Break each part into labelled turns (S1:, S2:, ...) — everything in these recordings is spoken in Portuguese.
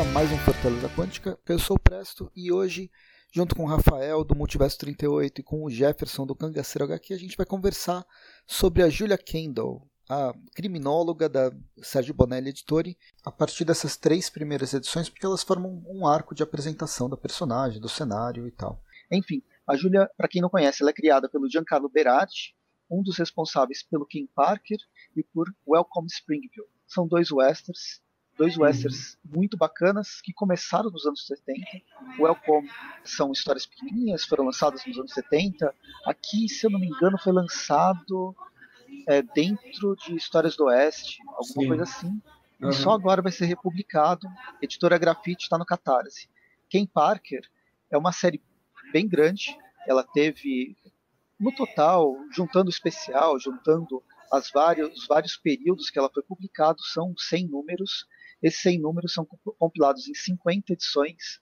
S1: a mais um Fortaleza Quântica. Eu sou o Presto e hoje, junto com o Rafael do Multiverso 38 e com o Jefferson do Cangaceiro HQ, a gente vai conversar sobre a Julia Kendall, a criminóloga da Sérgio Bonelli Editori, a partir dessas três primeiras edições, porque elas formam um arco de apresentação da personagem, do cenário e tal.
S2: Enfim, a Julia, para quem não conhece, ela é criada pelo Giancarlo Berardi, um dos responsáveis pelo King Parker e por Welcome Springville. São dois westerns dois westerns muito bacanas que começaram nos anos 70. Welcome são histórias pequenininhas, foram lançadas nos anos 70. Aqui, se eu não me engano, foi lançado é, dentro de Histórias do Oeste, alguma Sim. coisa assim. Uhum. E só agora vai ser republicado. Editora Grafite está no Catarse. Ken Parker é uma série bem grande. Ela teve, no total, juntando o especial, juntando as vários, os vários períodos que ela foi publicada, são 100 números. Esses 100 números são compilados em 50 edições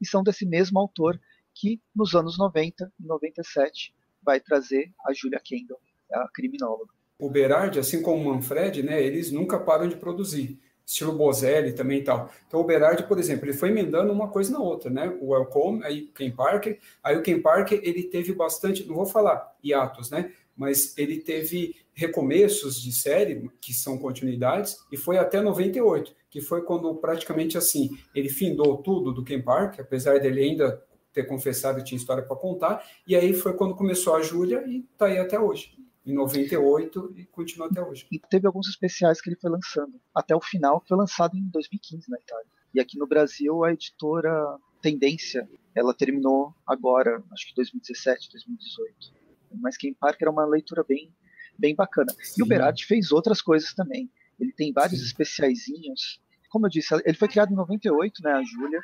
S2: e são desse mesmo autor que, nos anos 90 e 97, vai trazer a Julia Kendall, a criminóloga.
S3: O Berardi, assim como o Manfred, né, eles nunca param de produzir. Estilo Bozelli também e tal. Então, o Berardi, por exemplo, ele foi emendando uma coisa na outra, né? O Welcome, aí o Ken Parker. Aí o Ken Parker, ele teve bastante, não vou falar hiatos, né? Mas ele teve recomeços de série, que são continuidades, e foi até 98 que foi quando praticamente assim, ele findou tudo do Ken Park, apesar dele ainda ter confessado tinha história para contar, e aí foi quando começou a Júlia e está aí até hoje. Em 98 e continua até hoje.
S2: E teve alguns especiais que ele foi lançando. Até o final, foi lançado em 2015 na Itália. E aqui no Brasil, a editora Tendência, ela terminou agora, acho que 2017, 2018. Mas Ken Park era uma leitura bem, bem bacana. Sim. E o Berardi fez outras coisas também. Ele tem vários Sim. especiaizinhos. Como eu disse, ele foi criado em 98, né, a Júlia,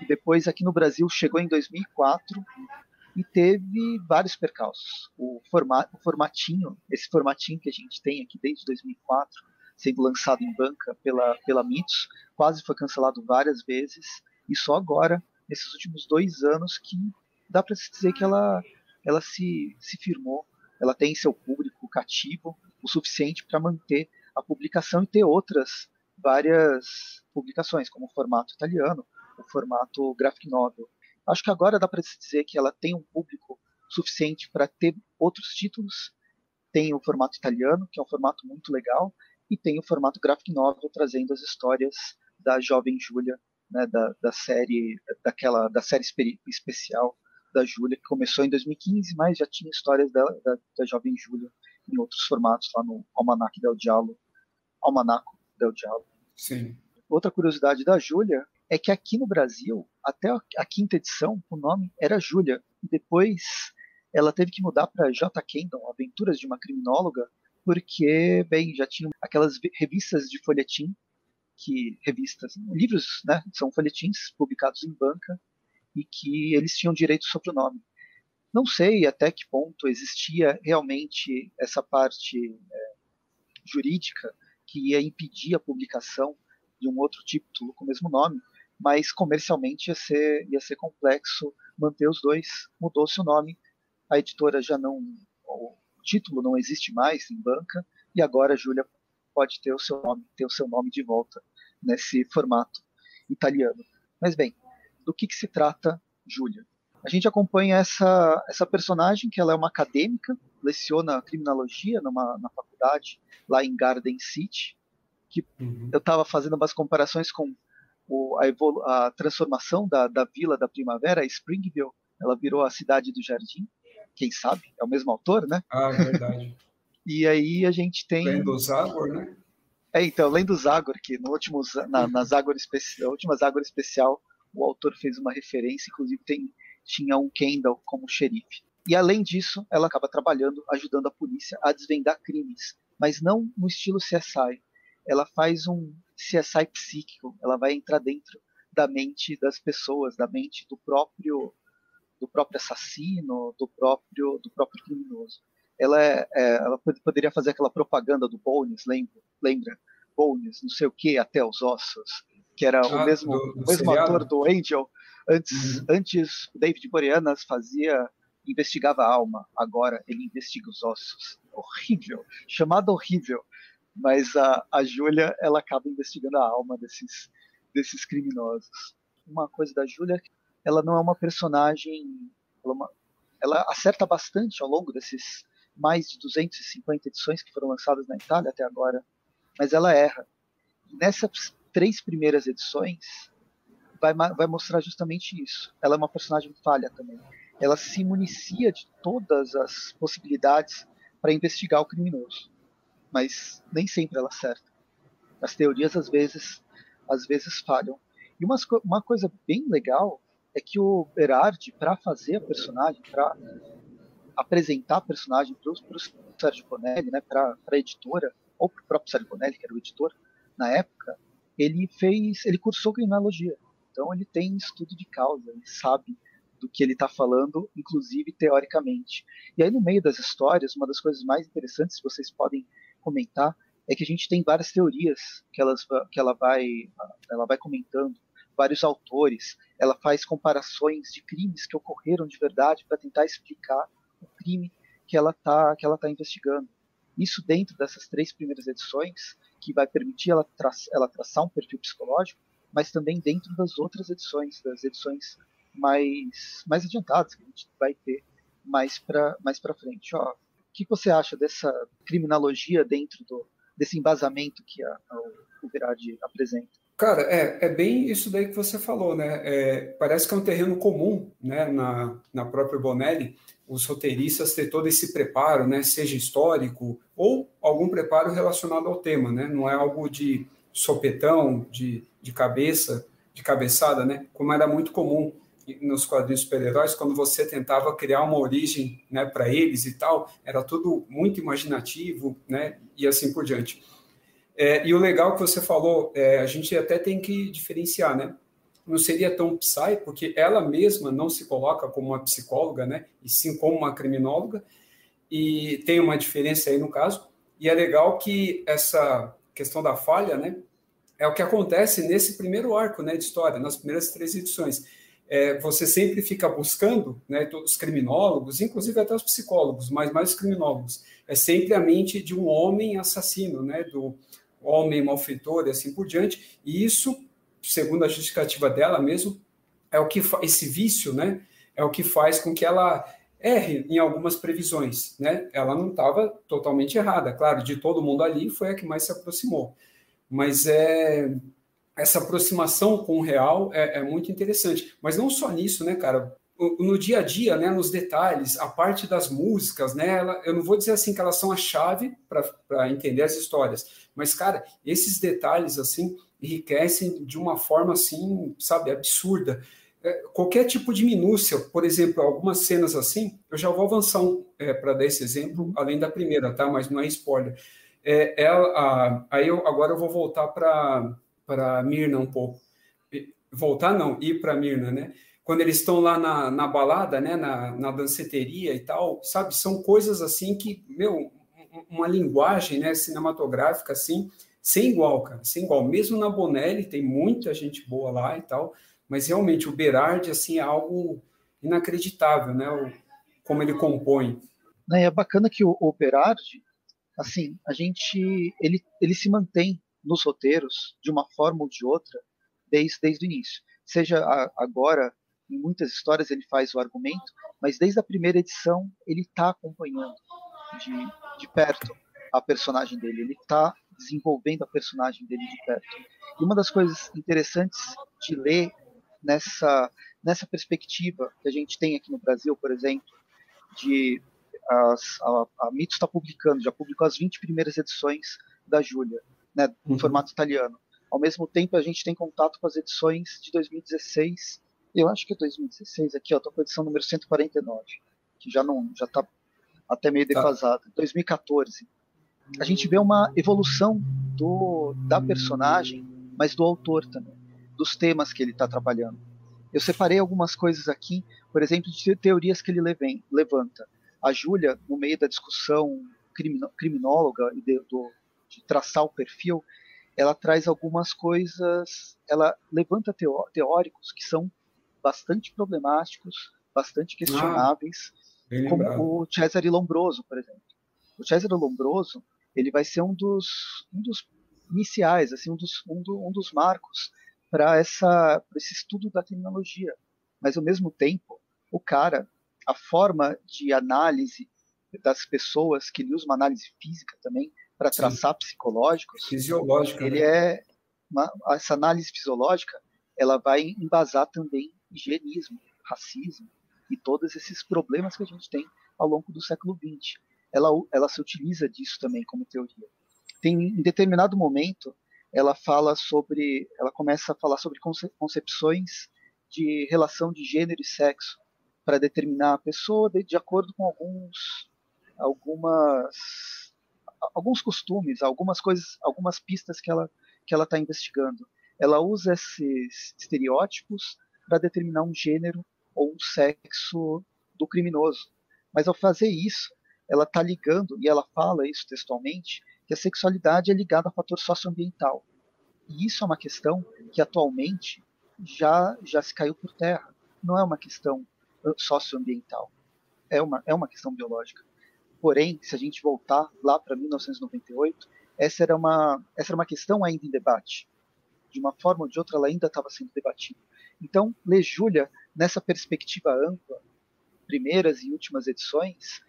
S2: e depois aqui no Brasil chegou em 2004 e teve vários percalços. O, formato, o formatinho, esse formatinho que a gente tem aqui desde 2004, sendo lançado em banca pela, pela Mitos, quase foi cancelado várias vezes, e só agora, nesses últimos dois anos, que dá para se dizer que ela, ela se, se firmou, ela tem seu público cativo o suficiente para manter a publicação e ter outras várias publicações, como o formato italiano, o formato graphic novel. Acho que agora dá para se dizer que ela tem um público suficiente para ter outros títulos. Tem o formato italiano, que é um formato muito legal, e tem o formato graphic novel trazendo as histórias da jovem Júlia, né, da, da, série daquela da série especial da Júlia que começou em 2015, mas já tinha histórias dela, da, da jovem Júlia em outros formatos lá no Almanac del Diallo Almanaco del Diabo.
S3: Sim.
S2: Outra curiosidade da Júlia é que aqui no Brasil, até a quinta edição, o nome era Júlia. E depois ela teve que mudar para J. Kendall, Aventuras de uma Criminóloga, porque, bem, já tinham aquelas revistas de folhetim, que revistas, livros, né, são folhetins publicados em banca e que eles tinham direito sobre o nome. Não sei até que ponto existia realmente essa parte é, jurídica que ia impedir a publicação de um outro título com o mesmo nome, mas comercialmente ia ser, ia ser complexo manter os dois. Mudou-se o nome, a editora já não. O título não existe mais em banca, e agora a Júlia pode ter o seu nome, ter o seu nome de volta nesse formato italiano. Mas bem, do que, que se trata Júlia? A gente acompanha essa, essa personagem, que ela é uma acadêmica, leciona criminologia numa, na faculdade lá em Garden City, que uhum. eu estava fazendo umas comparações com o, a, a, transformação da, da vila da primavera, Springville, ela virou a cidade do jardim, quem sabe? É o mesmo autor, né?
S3: Ah, é verdade.
S2: e aí a gente tem...
S3: Lendo Zagor, né?
S2: É, então, lendo Zagor, que no último, na, na, Zagor especial, última Zagor especial, o autor fez uma referência, inclusive tem, tinha um Kendall como xerife. E além disso, ela acaba trabalhando, ajudando a polícia a desvendar crimes, mas não no estilo CSI. Ela faz um CSI psíquico, ela vai entrar dentro da mente das pessoas, da mente do próprio do próprio assassino, do próprio do próprio criminoso. Ela é, é ela poderia fazer aquela propaganda do Bones, lembra? Lembra? Bones, não sei o que, até os ossos, que era ah, o mesmo do, do o mesmo ator do Angel. Antes, uhum. antes David Boreanaz fazia investigava a alma, agora ele investiga os ossos. Horrível, chamado horrível. Mas a, a Júlia, ela acaba investigando a alma desses, desses criminosos. Uma coisa da Júlia, ela não é uma personagem, ela, é uma, ela acerta bastante ao longo desses mais de 250 edições que foram lançadas na Itália até agora, mas ela erra. nessas três primeiras edições, vai, vai mostrar justamente isso. Ela é uma personagem falha também. Ela se municia de todas as possibilidades para investigar o criminoso, mas nem sempre ela acerta. As teorias às vezes, às vezes falham. E uma, uma coisa bem legal é que o Berardi, para fazer a personagem, para apresentar a personagem para o Sérgio Bonelli, né, para a editora, ou para o próprio Sérgio Bonelli, que era o editor na época, ele fez, ele cursou criminologia. Então ele tem estudo de causa, ele sabe do que ele está falando, inclusive teoricamente. E aí no meio das histórias, uma das coisas mais interessantes, vocês podem comentar, é que a gente tem várias teorias que, elas, que ela, vai, ela vai comentando, vários autores, ela faz comparações de crimes que ocorreram de verdade para tentar explicar o crime que ela está que tá investigando. Isso dentro dessas três primeiras edições, que vai permitir ela, tra ela traçar um perfil psicológico, mas também dentro das outras edições, das edições mais, mais adiantadas que a gente vai ter mais para mais frente. Ó, o que você acha dessa criminologia dentro do, desse embasamento que a, a, o Verade apresenta?
S3: Cara, é, é bem isso daí que você falou, né? É, parece que é um terreno comum, né, na, na própria Bonelli, os roteiristas ter todo esse preparo, né, seja histórico ou algum preparo relacionado ao tema, né? Não é algo de sopetão, de, de cabeça, de cabeçada, né? Como era muito comum nos quadrinhos super-heróis, quando você tentava criar uma origem, né, para eles e tal, era tudo muito imaginativo, né, e assim por diante. É, e o legal que você falou, é, a gente até tem que diferenciar, né? Não seria tão psy, porque ela mesma não se coloca como uma psicóloga, né? E sim como uma criminóloga, e tem uma diferença aí no caso. E é legal que essa questão da falha, né? É o que acontece nesse primeiro arco, né, de história, nas primeiras três edições. É, você sempre fica buscando, né, os criminólogos, inclusive até os psicólogos, mas mais os criminólogos, é sempre a mente de um homem assassino, né, do, homem malfeitor e assim por diante. E isso, segundo a justificativa dela mesmo, é o que esse vício, né, é o que faz com que ela erre em algumas previsões, né? Ela não estava totalmente errada, claro, de todo mundo ali foi a que mais se aproximou. Mas é essa aproximação com o real é, é muito interessante. Mas não só nisso, né, cara? no dia a dia, né, nos detalhes, a parte das músicas, né, ela, eu não vou dizer assim que elas são a chave para entender as histórias, mas, cara, esses detalhes, assim, enriquecem de uma forma, assim, sabe, absurda. É, qualquer tipo de minúcia, por exemplo, algumas cenas assim, eu já vou avançar um, é, para dar esse exemplo, além da primeira, tá? Mas não é spoiler. É, ela, a, aí eu, agora eu vou voltar para Mirna um pouco. Voltar não, ir para Mirna, né? quando eles estão lá na, na balada, né, na, na danceteria e tal, sabe? São coisas assim que, meu, uma linguagem né, cinematográfica assim, sem igual, cara, sem igual. Mesmo na Bonelli tem muita gente boa lá e tal, mas realmente o Berardi assim é algo inacreditável, né? O, como ele compõe.
S2: É bacana que o, o Berardi, assim, a gente, ele, ele se mantém nos roteiros de uma forma ou de outra desde, desde o início. Seja a, agora em muitas histórias ele faz o argumento, mas desde a primeira edição ele está acompanhando de, de perto a personagem dele, ele está desenvolvendo a personagem dele de perto. E uma das coisas interessantes de ler nessa, nessa perspectiva que a gente tem aqui no Brasil, por exemplo, de as, a, a Mitos está publicando, já publicou as 20 primeiras edições da Júlia, né, em uhum. formato italiano. Ao mesmo tempo, a gente tem contato com as edições de 2016 eu acho que é 2016 aqui, ó, tô com a edição número 149, que já não, já tá até meio tá. defasada. 2014. A gente vê uma evolução do da personagem, mas do autor também, dos temas que ele está trabalhando. Eu separei algumas coisas aqui, por exemplo, de teorias que ele levanta. A Júlia, no meio da discussão criminóloga e de, do, de traçar o perfil, ela traz algumas coisas, ela levanta teóricos que são bastante problemáticos, bastante questionáveis, ah, como o Cesare Lombroso, por exemplo. O Cesare Lombroso ele vai ser um dos, um dos iniciais, assim, um dos, um, do, um dos marcos para esse estudo da terminologia. Mas ao mesmo tempo, o cara, a forma de análise das pessoas que ele usa uma análise física também para traçar psicológicos,
S3: fisiológica,
S2: ele
S3: né?
S2: é uma, essa análise fisiológica, ela vai embasar também higienismo, racismo e todos esses problemas que a gente tem ao longo do século XX. Ela, ela se utiliza disso também como teoria. Tem em determinado momento ela fala sobre, ela começa a falar sobre concepções de relação de gênero e sexo para determinar a pessoa de, de acordo com alguns algumas alguns costumes, algumas coisas, algumas pistas que ela que ela está investigando. Ela usa esses estereótipos para determinar um gênero ou um sexo do criminoso. Mas ao fazer isso, ela está ligando, e ela fala isso textualmente, que a sexualidade é ligada a fator socioambiental. E isso é uma questão que atualmente já, já se caiu por terra. Não é uma questão socioambiental, é uma, é uma questão biológica. Porém, se a gente voltar lá para 1998, essa era, uma, essa era uma questão ainda em debate. De uma forma ou de outra, ela ainda estava sendo debatida. Então, ler Júlia, nessa perspectiva ampla, primeiras e últimas edições,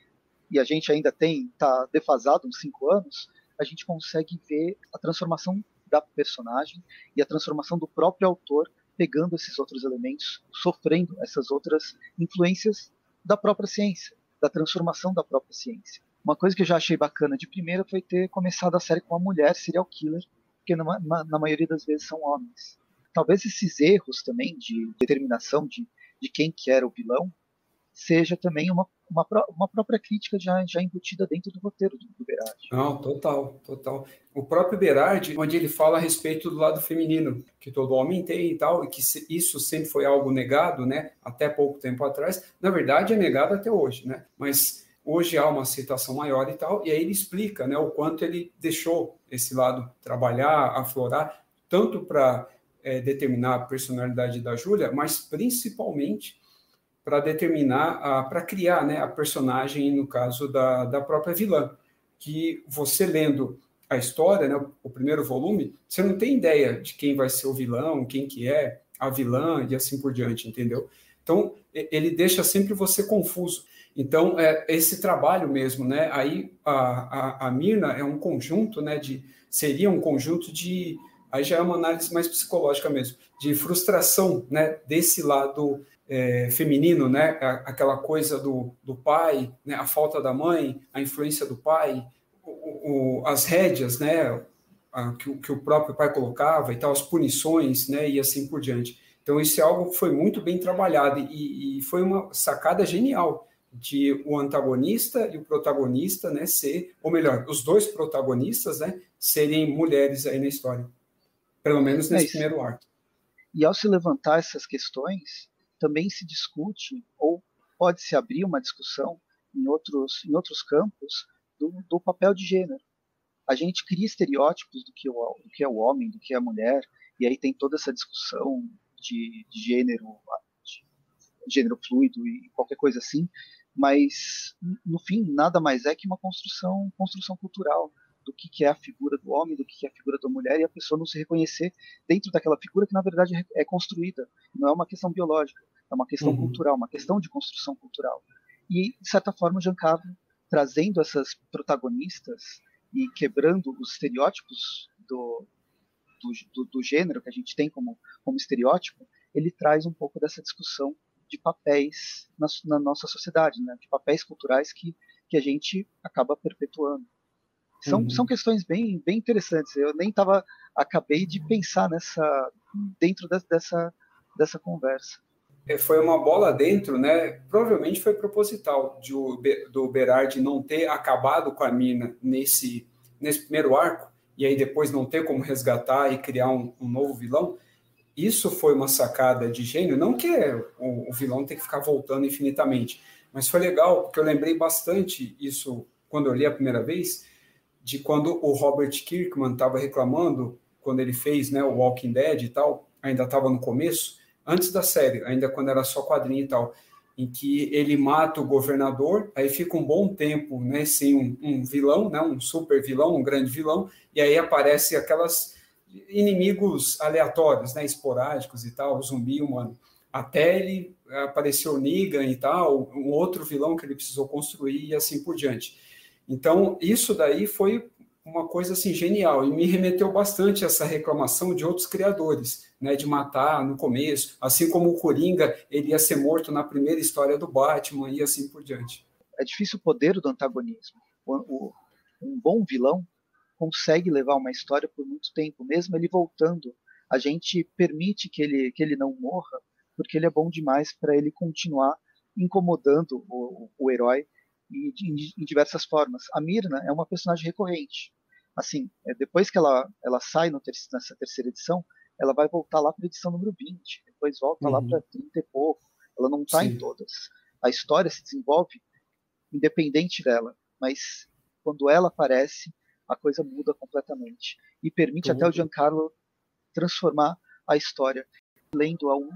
S2: e a gente ainda tem, está defasado uns cinco anos, a gente consegue ver a transformação da personagem e a transformação do próprio autor pegando esses outros elementos, sofrendo essas outras influências da própria ciência, da transformação da própria ciência. Uma coisa que eu já achei bacana de primeira foi ter começado a série com uma mulher serial killer, porque na, na, na maioria das vezes são homens. Talvez esses erros também de determinação de, de quem que era o vilão seja também uma, uma, uma própria crítica já, já embutida dentro do roteiro do, do Berardi.
S3: Não, total, total. O próprio Berardi, onde ele fala a respeito do lado feminino, que todo homem tem e tal, e que isso sempre foi algo negado, né, até pouco tempo atrás, na verdade é negado até hoje, né, mas hoje há uma aceitação maior e tal, e aí ele explica, né, o quanto ele deixou esse lado trabalhar, aflorar, tanto para é, determinar a personalidade da Júlia, mas principalmente para determinar, para criar né, a personagem, no caso da, da própria vilã. Que você lendo a história, né, o primeiro volume, você não tem ideia de quem vai ser o vilão, quem que é a vilã e assim por diante, entendeu? Então, ele deixa sempre você confuso. Então, é esse trabalho mesmo, né? Aí a, a, a Mirna é um conjunto, né? De, seria um conjunto de. Aí já é uma análise mais psicológica mesmo, de frustração, né? Desse lado é, feminino, né? Aquela coisa do, do pai, né? a falta da mãe, a influência do pai, o, o, as rédeas, né? A, que, que, o próprio pai colocava e tal, as punições, né? E assim por diante. Então, isso é algo que foi muito bem trabalhado e, e foi uma sacada genial de o antagonista e o protagonista, né? Ser, ou melhor, os dois protagonistas, né? Serem mulheres aí na história. Pelo menos nesse é primeiro arco.
S2: E ao se levantar essas questões, também se discute ou pode se abrir uma discussão em outros, em outros campos do, do papel de gênero. A gente cria estereótipos do que, o, do que é o homem, do que é a mulher, e aí tem toda essa discussão de, de gênero, de gênero fluido e qualquer coisa assim, mas no fim nada mais é que uma construção, construção cultural do que, que é a figura do homem, do que, que é a figura da mulher, e a pessoa não se reconhecer dentro daquela figura que, na verdade, é construída. Não é uma questão biológica, é uma questão uhum. cultural, uma questão de construção cultural. E, de certa forma, o Giancarlo, trazendo essas protagonistas e quebrando os estereótipos do, do, do, do gênero que a gente tem como, como estereótipo, ele traz um pouco dessa discussão de papéis na, na nossa sociedade, né? de papéis culturais que, que a gente acaba perpetuando. São, uhum. são questões bem, bem interessantes. Eu nem estava, acabei de pensar nessa dentro de, dessa, dessa conversa.
S3: É, foi uma bola dentro, né? Provavelmente foi proposital de do Berardi não ter acabado com a mina nesse, nesse primeiro arco e aí depois não ter como resgatar e criar um, um novo vilão. Isso foi uma sacada de gênio, não que o, o vilão tem que ficar voltando infinitamente, mas foi legal porque eu lembrei bastante isso quando eu li a primeira vez de quando o Robert Kirkman estava reclamando, quando ele fez né, o Walking Dead e tal, ainda estava no começo, antes da série, ainda quando era só quadrinho e tal, em que ele mata o governador, aí fica um bom tempo né, sem um, um vilão, né, um super vilão, um grande vilão, e aí aparece aquelas inimigos aleatórios, né, esporádicos e tal, zumbi humano. Até ele apareceu o Negan e tal, um outro vilão que ele precisou construir e assim por diante. Então, isso daí foi uma coisa assim genial e me remeteu bastante a essa reclamação de outros criadores, né, de matar no começo, assim como o Coringa, ele ia ser morto na primeira história do Batman e assim por diante.
S2: É difícil o poder do antagonismo. Um bom vilão consegue levar uma história por muito tempo, mesmo ele voltando. A gente permite que ele, que ele não morra, porque ele é bom demais para ele continuar incomodando o, o herói em, em, diversas formas. A Mirna é uma personagem recorrente. Assim, é, depois que ela, ela sai ter, nessa terceira edição, ela vai voltar lá para a edição número 20, depois volta uhum. lá para 30 e pouco. Ela não está em todas. A história se desenvolve independente dela, mas quando ela aparece, a coisa muda completamente. E permite até o Giancarlo transformar a história. Lendo a 1,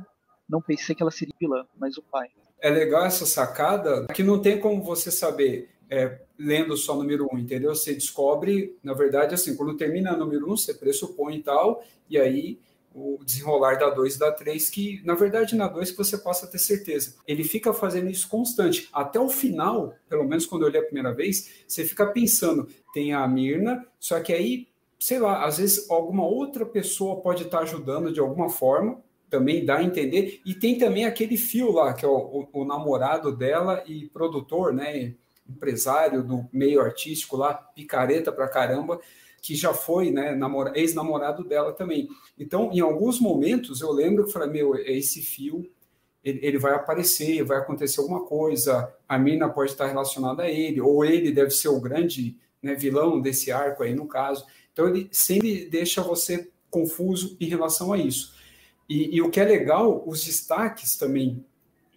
S2: não pensei que ela seria vilã, mas o pai.
S3: É legal essa sacada, que não tem como você saber é, lendo só número 1, entendeu? Você descobre, na verdade, assim, quando termina número 1, você pressupõe e tal, e aí o desenrolar da 2 e da 3, que na verdade na 2 que você possa ter certeza. Ele fica fazendo isso constante. Até o final, pelo menos quando eu li a primeira vez, você fica pensando, tem a Mirna, só que aí, sei lá, às vezes alguma outra pessoa pode estar ajudando de alguma forma, também dá a entender. E tem também aquele fio lá, que é o, o, o namorado dela e produtor, né? Empresário do meio artístico lá, picareta pra caramba que já foi né, ex-namorado dela também. Então, em alguns momentos, eu lembro que falei, meu, esse fio, ele, ele, vai aparecer, vai acontecer alguma coisa, a mina pode estar relacionada a ele, ou ele deve ser o grande né, vilão desse arco aí, no caso. Então, ele sempre deixa você confuso em relação a isso. E, e o que é legal, os destaques também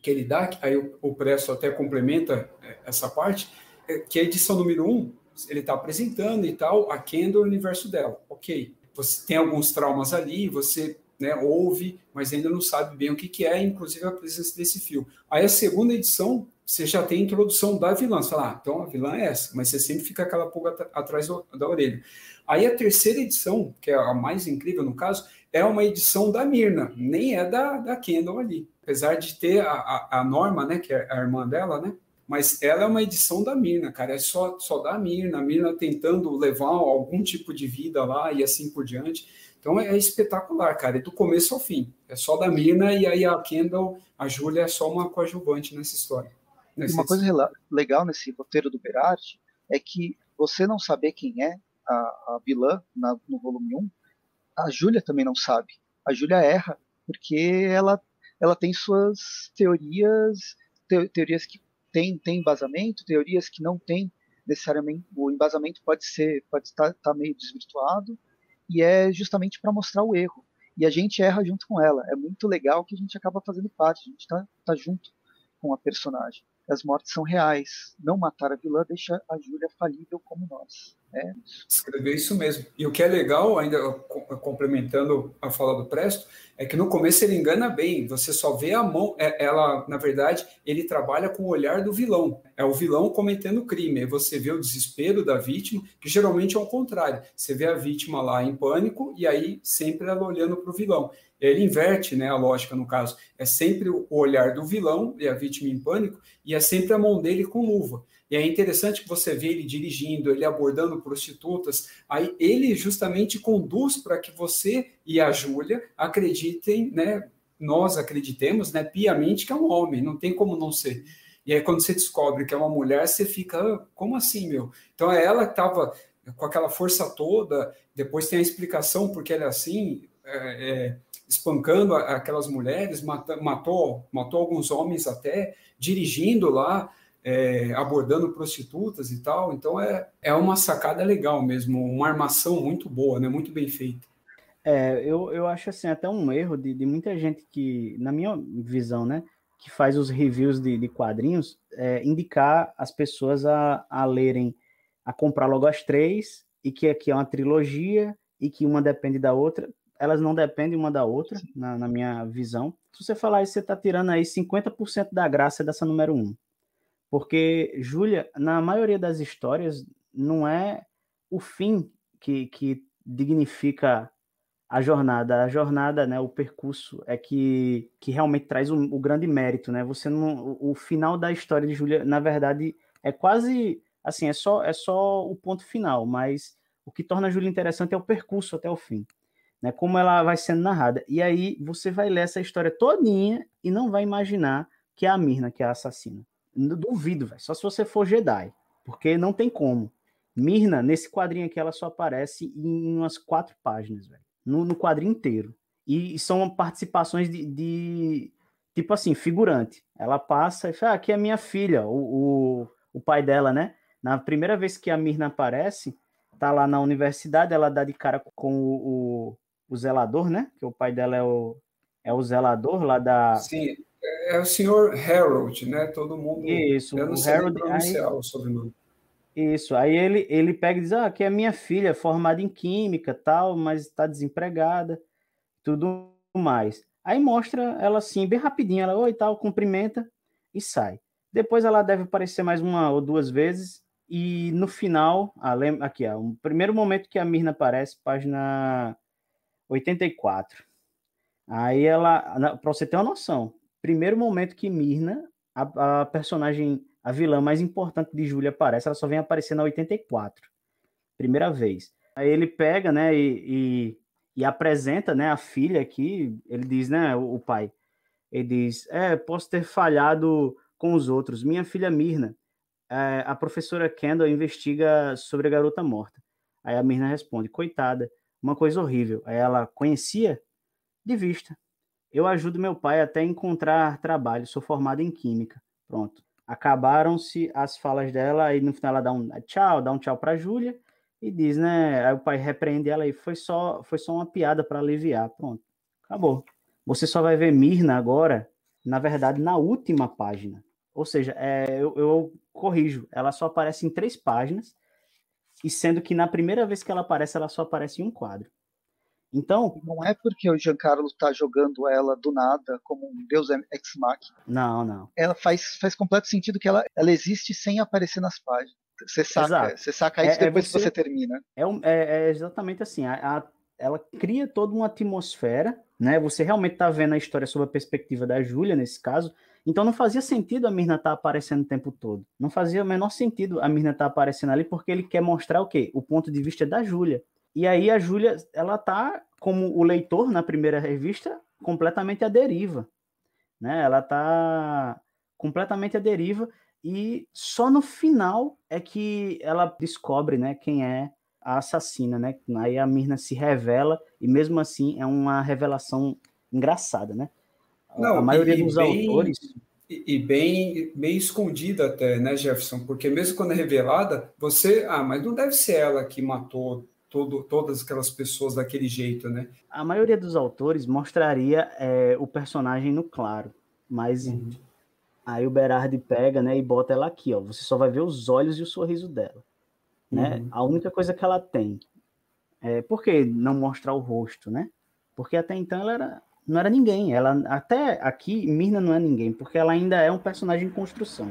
S3: que ele dá, aí o, o Presto até complementa é, essa parte, é que a edição número 1, um, ele está apresentando e tal, a Kendall o universo dela. Ok, você tem alguns traumas ali, você né, ouve, mas ainda não sabe bem o que, que é, inclusive a presença desse fio. Aí a segunda edição, você já tem a introdução da vilã. Você fala, ah, então a vilã é essa, mas você sempre fica aquela pulga atrás da orelha. Aí a terceira edição, que é a mais incrível no caso, é uma edição da Mirna, nem é da, da Kendall ali. Apesar de ter a, a, a Norma, né, que é a irmã dela, né, mas ela é uma edição da Mirna, cara, é só, só da Mirna, a Mirna tentando levar algum tipo de vida lá e assim por diante. Então é, espetacular, cara, é do começo ao fim. É só da Mirna e aí a Kendall, a Júlia é só uma coadjuvante nessa história.
S2: Nessa uma coisa legal nesse roteiro do Berardi é que você não saber quem é a, a vilã na, no volume 1, a Júlia também não sabe. A Júlia erra porque ela, ela tem suas teorias, te, teorias que tem, tem embasamento, teorias que não tem necessariamente, o embasamento pode ser, pode estar tá meio desvirtuado, e é justamente para mostrar o erro. E a gente erra junto com ela. É muito legal que a gente acaba fazendo parte, a gente está tá junto com a personagem. As mortes são reais. Não matar a vilã deixa a Júlia falível como nós. É.
S3: Escreveu isso mesmo. E o que é legal, ainda complementando a fala do Presto, é que no começo ele engana bem. Você só vê a mão. É, ela, na verdade, ele trabalha com o olhar do vilão. É o vilão cometendo crime. Aí você vê o desespero da vítima, que geralmente é o contrário. Você vê a vítima lá em pânico e aí sempre ela olhando para o vilão. Ele inverte né, a lógica no caso. É sempre o olhar do vilão e a vítima em pânico, e é sempre a mão dele com luva. E é interessante que você vê ele dirigindo, ele abordando prostitutas, aí ele justamente conduz para que você e a Júlia acreditem, né, nós acreditemos, né, piamente que é um homem, não tem como não ser. E aí quando você descobre que é uma mulher, você fica, ah, como assim, meu? Então é ela que estava com aquela força toda, depois tem a explicação porque ela é assim, é, é, espancando aquelas mulheres, matou, matou alguns homens até, dirigindo lá, é, abordando prostitutas e tal. Então é, é uma sacada legal mesmo, uma armação muito boa, né? muito bem feita.
S4: É, eu, eu acho assim, até um erro de, de muita gente que, na minha visão, né, que faz os reviews de, de quadrinhos, é, indicar as pessoas a, a lerem, a comprar logo as três, e que aqui é uma trilogia, e que uma depende da outra. Elas não dependem uma da outra, na, na minha visão. Se você falar isso, você está tirando aí 50% da graça dessa número 1. Porque, Júlia, na maioria das histórias, não é o fim que, que dignifica a jornada, a jornada, né, o percurso é que, que realmente traz o, o grande mérito, né? Você não, o, o, final da história de Júlia, na verdade, é quase assim, é só é só o ponto final, mas o que torna a Júlia interessante é o percurso até o fim, né? Como ela vai sendo narrada. E aí você vai ler essa história todinha e não vai imaginar que é a Mirna que é a assassina. Duvido, velho. Só se você for Jedi, porque não tem como. Mirna, nesse quadrinho aqui, ela só aparece em umas quatro páginas, velho no, no quadrinho inteiro. E, são participações de, de, tipo assim, figurante. Ela passa e fala, ah, aqui é minha filha, o, o, o pai dela, né? Na primeira vez que a Mirna aparece, tá lá na universidade, ela dá de cara com o, o, o zelador, né? Que o pai dela é o, é o zelador lá da.
S3: Sim, é o senhor Harold, né? Todo mundo.
S4: Isso,
S3: eu não
S4: o
S3: sei
S4: Harold.
S3: Pronunciar aí... o sobrenome.
S4: Isso, aí ele, ele pega e diz, ah, que é minha filha, formada em química, tal, mas está desempregada, tudo mais. Aí mostra ela assim, bem rapidinho, ela, oi, tal, cumprimenta e sai. Depois ela deve aparecer mais uma ou duas vezes, e no final, ah, lembra, aqui, ó, o primeiro momento que a Mirna aparece, página 84. Aí ela, para você ter uma noção, primeiro momento que Mirna, a, a personagem a vilã mais importante de Júlia aparece, ela só vem aparecer na 84, primeira vez. Aí ele pega, né, e, e, e apresenta, né, a filha aqui, ele diz, né, o, o, pai, ele diz, é, posso ter falhado com os outros, minha filha Mirna, é, a professora Kendall investiga sobre a garota morta. Aí a Mirna responde, coitada, uma coisa horrível. Aí ela, conhecia? De vista. Eu ajudo meu pai até encontrar trabalho, sou formada em química. Pronto acabaram-se as falas dela, aí no final ela dá um tchau, dá um tchau para Júlia e diz, né? Aí o pai repreende ela e foi só, foi só uma piada para aliviar. Pronto, acabou. Você só vai ver Mirna agora, na verdade, na última página. Ou seja, é, eu, eu corrijo, ela só aparece em três páginas, e sendo que na primeira vez que ela aparece, ela só aparece em um quadro. Então.
S2: Não é porque o Giancarlo está jogando ela do nada como um deus ex machina.
S4: Não, não.
S2: Ela faz, faz completo sentido que ela, ela existe sem aparecer nas páginas. Você saca, você saca isso é, é depois é você, que você termina.
S4: É, é, é exatamente assim. A, a, ela cria toda uma atmosfera, né? Você realmente está vendo a história sob a perspectiva da Júlia, nesse caso. Então não fazia sentido a Mirna estar tá aparecendo o tempo todo. Não fazia o menor sentido a Mirna estar tá aparecendo ali, porque ele quer mostrar o quê? O ponto de vista da Júlia. E aí a Júlia, ela tá como o leitor na primeira revista completamente à deriva, né? Ela tá completamente à deriva e só no final é que ela descobre, né, quem é a assassina, né? Aí a Mirna se revela e mesmo assim é uma revelação engraçada, né?
S3: Não, a maioria dos bem, autores e, bem meio escondida até, né, Jefferson? Porque mesmo quando é revelada, você, ah, mas não deve ser ela que matou todo, todas aquelas pessoas daquele jeito, né?
S4: A maioria dos autores mostraria é, o personagem no claro, mas uhum. aí o Berardi pega, né, e bota ela aqui, ó. Você só vai ver os olhos e o sorriso dela, né? Uhum. A única coisa que ela tem é por que não mostrar o rosto, né? Porque até então ela era, não era ninguém. Ela até aqui Mirna não é ninguém, porque ela ainda é um personagem em construção,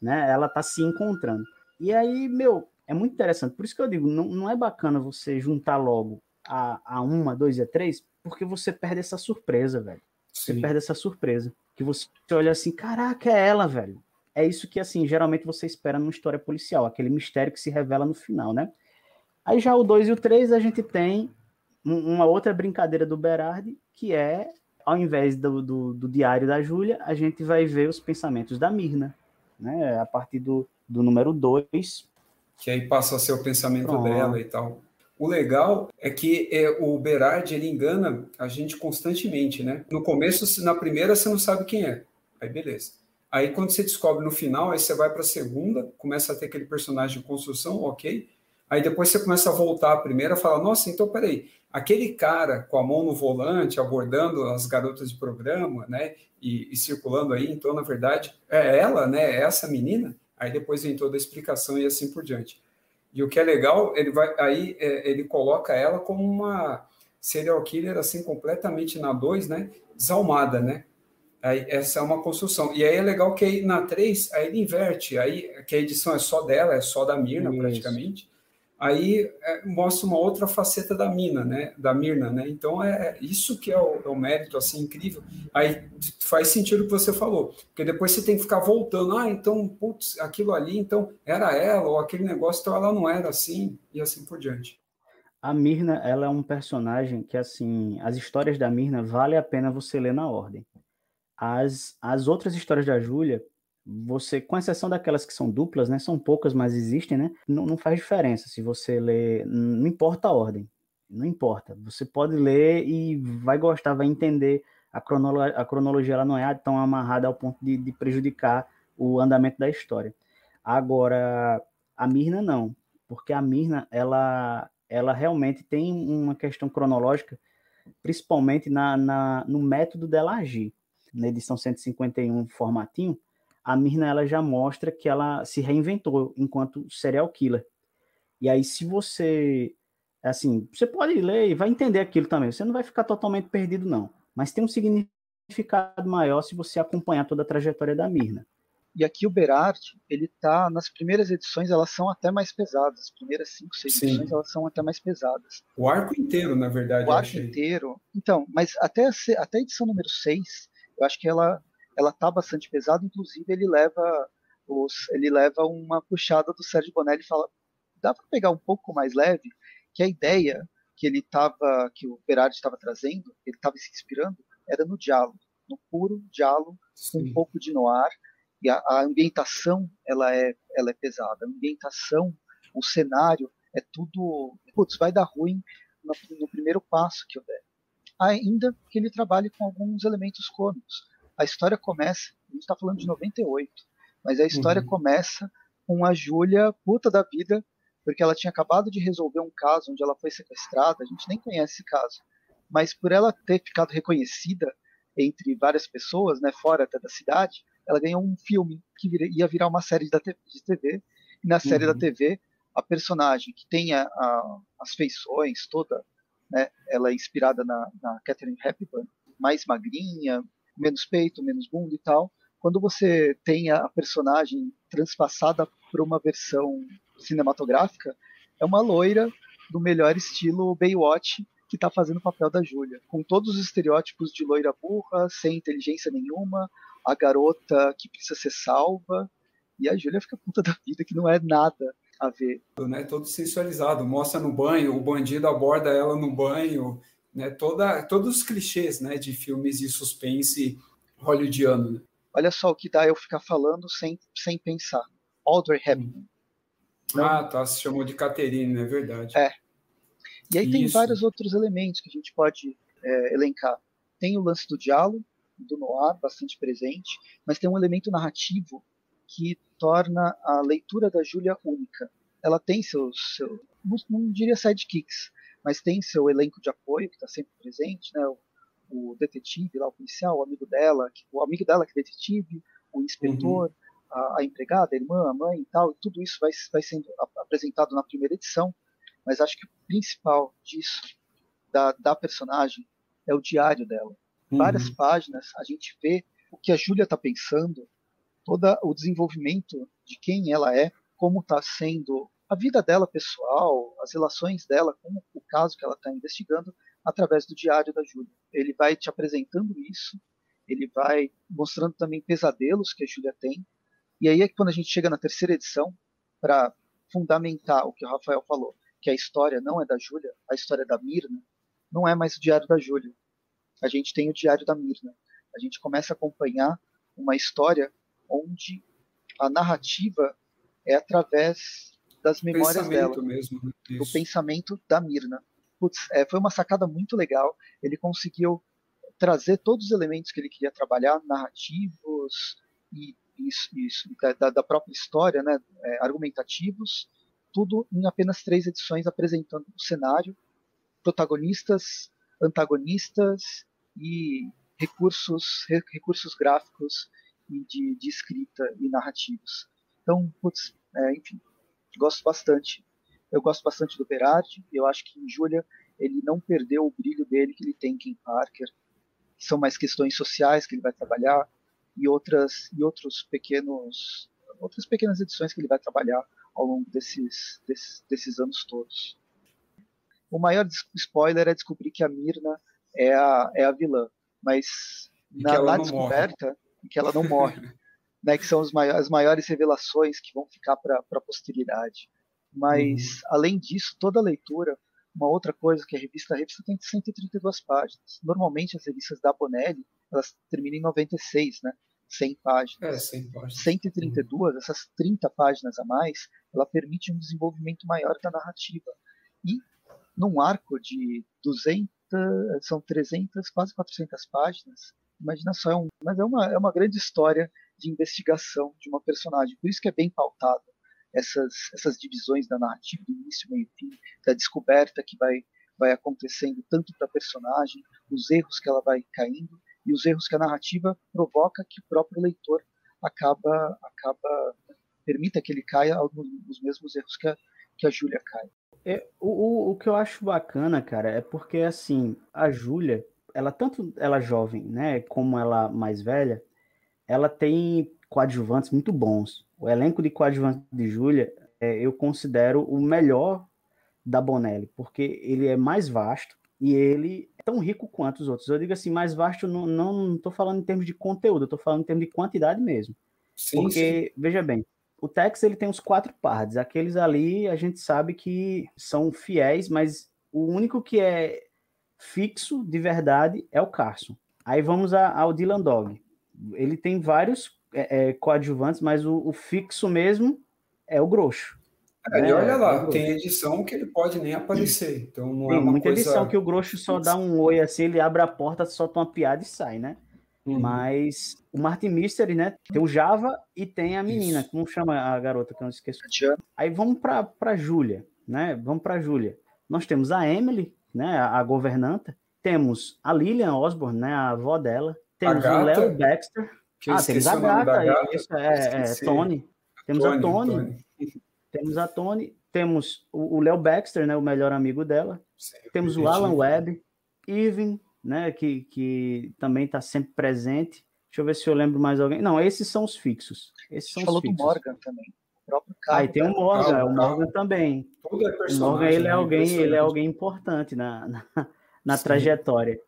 S4: né? Ela tá se encontrando. E aí, meu, é muito interessante. Por isso que eu digo, não, não é bacana você juntar logo a, a uma, a dois e a três, porque você perde essa surpresa, velho. Você Sim. perde essa surpresa. Que você olha assim, caraca, é ela, velho. É isso que, assim, geralmente você espera numa história policial, aquele mistério que se revela no final, né? Aí já o 2 e o 3 a gente tem uma outra brincadeira do Berardi, que é, ao invés do, do, do diário da Júlia, a gente vai ver os pensamentos da Mirna, né? A partir do, do número 2
S3: que aí passa a ser o pensamento dela e tal. O legal é que é, o Berardi ele engana a gente constantemente, né? No começo, na primeira, você não sabe quem é. Aí beleza. Aí quando você descobre no final, aí você vai para a segunda, começa a ter aquele personagem de construção, ok. Aí depois você começa a voltar à primeira e fala, nossa, então peraí, aquele cara com a mão no volante, abordando as garotas de programa, né? E, e circulando aí, então na verdade é ela, né? É essa menina. Aí depois vem toda a explicação e assim por diante. E o que é legal, ele vai aí é, ele coloca ela como uma serial killer assim completamente na 2, né? Desalmada, né? Aí, essa é uma construção. E aí é legal que aí, na 3, aí ele inverte, aí que a edição é só dela, é só da Mirna Isso. praticamente. Aí é, mostra uma outra faceta da Mina, né? Da Mirna, né? Então é, é isso que é o, é o, mérito assim incrível. Aí faz sentido o que você falou, porque depois você tem que ficar voltando. Ah, então putz, aquilo ali, então era ela ou aquele negócio, então ela não era assim e assim por diante.
S4: A Mirna, ela é um personagem que assim, as histórias da Mirna vale a pena você ler na ordem. As, as outras histórias da Júlia, você, com exceção daquelas que são duplas, né, são poucas, mas existem, né, não, não faz diferença se você lê, não importa a ordem, não importa, você pode ler e vai gostar, vai entender, a, cronolo a cronologia ela não é tão amarrada ao ponto de, de prejudicar o andamento da história. Agora, a Mirna não, porque a Mirna, ela, ela realmente tem uma questão cronológica, principalmente na, na, no método dela agir. Na edição 151, formatinho, a Mirna ela já mostra que ela se reinventou enquanto serial killer. E aí, se você. Assim, você pode ler e vai entender aquilo também. Você não vai ficar totalmente perdido, não. Mas tem um significado maior se você acompanhar toda a trajetória da Mirna.
S2: E aqui o Berard, ele tá nas primeiras edições, elas são até mais pesadas. As primeiras cinco, seis Sim. edições, elas são até mais pesadas.
S3: O arco inteiro, na verdade.
S2: O arco achei. inteiro. Então, mas até a, até a edição número 6, eu acho que ela ela tá bastante pesada, inclusive ele leva os, ele leva uma puxada do Sérgio Bonelli e fala, dá para pegar um pouco mais leve, que a ideia que ele tava, que o Berardi estava trazendo, ele estava se inspirando, era no diálogo, no puro diálogo, com um pouco de noir, e a, a, ambientação ela é, ela é pesada, a ambientação, o cenário, é tudo, putz, vai dar ruim no, no primeiro passo que eu der. Ainda que ele trabalhe com alguns elementos cômicos, a história começa, a gente está falando de 98, mas a história uhum. começa com a Júlia puta da vida, porque ela tinha acabado de resolver um caso onde ela foi sequestrada, a gente nem conhece esse caso, mas por ela ter ficado reconhecida entre várias pessoas, né, fora até da cidade, ela ganhou um filme que ia virar uma série de TV, e na série uhum. da TV, a personagem que tem a, a, as feições toda, né, ela é inspirada na, na Catherine Hepburn, mais magrinha, menos peito, menos bunda e tal. Quando você tem a personagem transpassada para uma versão cinematográfica, é uma loira do melhor estilo Baywatch que está fazendo o papel da Júlia, com todos os estereótipos de loira burra, sem inteligência nenhuma, a garota que precisa ser salva, e a Júlia fica puta da vida que não é nada a ver.
S3: Né, todo sensualizado, mostra no banho, o bandido aborda ela no banho, né, toda, todos os clichês né, de filmes de suspense hollywoodiano. Né?
S2: Olha só o que dá eu ficar falando sem, sem pensar. Audrey Hepburn.
S3: Ah, tá, se chamou de Catherine, é verdade.
S2: É. E aí Isso. tem vários outros elementos que a gente pode é, elencar. Tem o lance do diálogo, do noir, bastante presente, mas tem um elemento narrativo que torna a leitura da Júlia única. Ela tem seus, seus não, não diria sidekicks, mas tem seu elenco de apoio que está sempre presente, né? O, o, detetive lá, o policial, o amigo dela, que, o amigo dela que é detetive, o inspetor, uhum. a, a, empregada, a irmã, a mãe e tal, e tudo isso vai, vai sendo apresentado na primeira edição, mas acho que o principal disso, da, da personagem, é o diário dela. Uhum. Várias páginas a gente vê o que a Júlia está pensando, todo o desenvolvimento de quem ela é, como está sendo a vida dela pessoal, as relações dela com o caso que ela está investigando através do diário da Júlia. Ele vai te apresentando isso, ele vai mostrando também pesadelos que a Júlia tem. E aí é que quando a gente chega na terceira edição, para fundamentar o que o Rafael falou, que a história não é da Júlia, a história é da Mirna, não é mais o diário da Júlia. A gente tem o diário da Mirna. A gente começa a acompanhar uma história onde a narrativa é através das memórias dela.
S3: Mesmo, né?
S2: O pensamento da Mirna. Putz, é, foi uma sacada muito legal. Ele conseguiu trazer todos os elementos que ele queria trabalhar, narrativos e isso, isso da, da, própria história, né, é, argumentativos, tudo em apenas três edições apresentando o cenário, protagonistas, antagonistas e recursos, recursos gráficos e de, de escrita e narrativos. Então, putz, é, enfim, gosto bastante. Eu gosto bastante do Berardi. Eu acho que em Julia ele não perdeu o brilho dele que ele tem em Parker, que são mais questões sociais que ele vai trabalhar e outras e outros pequenos outras pequenas edições que ele vai trabalhar ao longo desses, desses, desses anos todos. O maior spoiler é descobrir que a Mirna é a, é a vilã, mas na, na descoberta, morre. que ela não morre, né, que são as maiores, revelações que vão ficar para a posteridade. Mas, uhum. além disso, toda a leitura, uma outra coisa que a revista, a revista tem 132 páginas. Normalmente as revistas da Bonelli, elas terminam em 96, né? 100 páginas.
S3: É, 100 páginas.
S2: 132, uhum. essas 30 páginas a mais, ela permite um desenvolvimento maior da narrativa. E num arco de 200, são 300, quase 400 páginas, imagina só, é um, mas é uma, é uma grande história de investigação de uma personagem. Por isso que é bem pautado essas, essas divisões da narrativa, do início, meio fim, da descoberta que vai, vai acontecendo tanto para a personagem, os erros que ela vai caindo e os erros que a narrativa provoca que o próprio leitor acaba, acaba permita que ele caia nos mesmos erros que a, que a Júlia cai.
S4: É, o, o que eu acho bacana, cara, é porque assim, a Júlia, ela tanto ela jovem, né, como ela mais velha, ela tem coadjuvantes muito bons. O elenco de coadjuvantes de Júlia, é, eu considero o melhor da Bonelli, porque ele é mais vasto e ele é tão rico quanto os outros. Eu digo assim, mais vasto, não, não, tô falando em termos de conteúdo, eu tô falando em termos de quantidade mesmo. Sim, porque, sim. veja bem, o Tex ele tem os quatro pardes. Aqueles ali a gente sabe que são fiéis, mas o único que é fixo de verdade é o Carson. Aí vamos a, ao Dylan Dog. Ele tem vários é, é, coadjuvantes, mas o, o, fixo mesmo é o grosso.
S3: É, né? E olha lá, é tem edição que ele pode nem aparecer. Então não tem é uma
S4: muita
S3: coisa...
S4: edição que o grosso só dá um oi assim, ele abre a porta, solta uma piada e sai, né? Uhum. Mas o Martin Mystery, né? Tem o Java e tem a menina, Isso. como chama a garota que eu não esqueço. Aí vamos para para Júlia, né? Vamos para Júlia. Nós temos a Emily, né? A, a, governanta. Temos a Lilian Osborne, né? A avó dela. Temos o Léo Baxter. ah, temos a gata, gata. Isso é, é Tony. Temos Tony, a Tony. Tony. Temos a Tony. Temos o Léo Baxter, né? O melhor amigo dela. temos o Alan Webb, Irving, né? Que, que também está sempre presente. Deixa eu ver se eu lembro mais alguém. Não, esses são os fixos. Esses são
S2: falou
S4: os fixos.
S2: do Morgan também. O próprio
S4: Aí tem o Morgan, carro, o Morgan também. Tudo é personagem. O Morgan ele é né? alguém, ele é alguém importante na, na, na trajetória.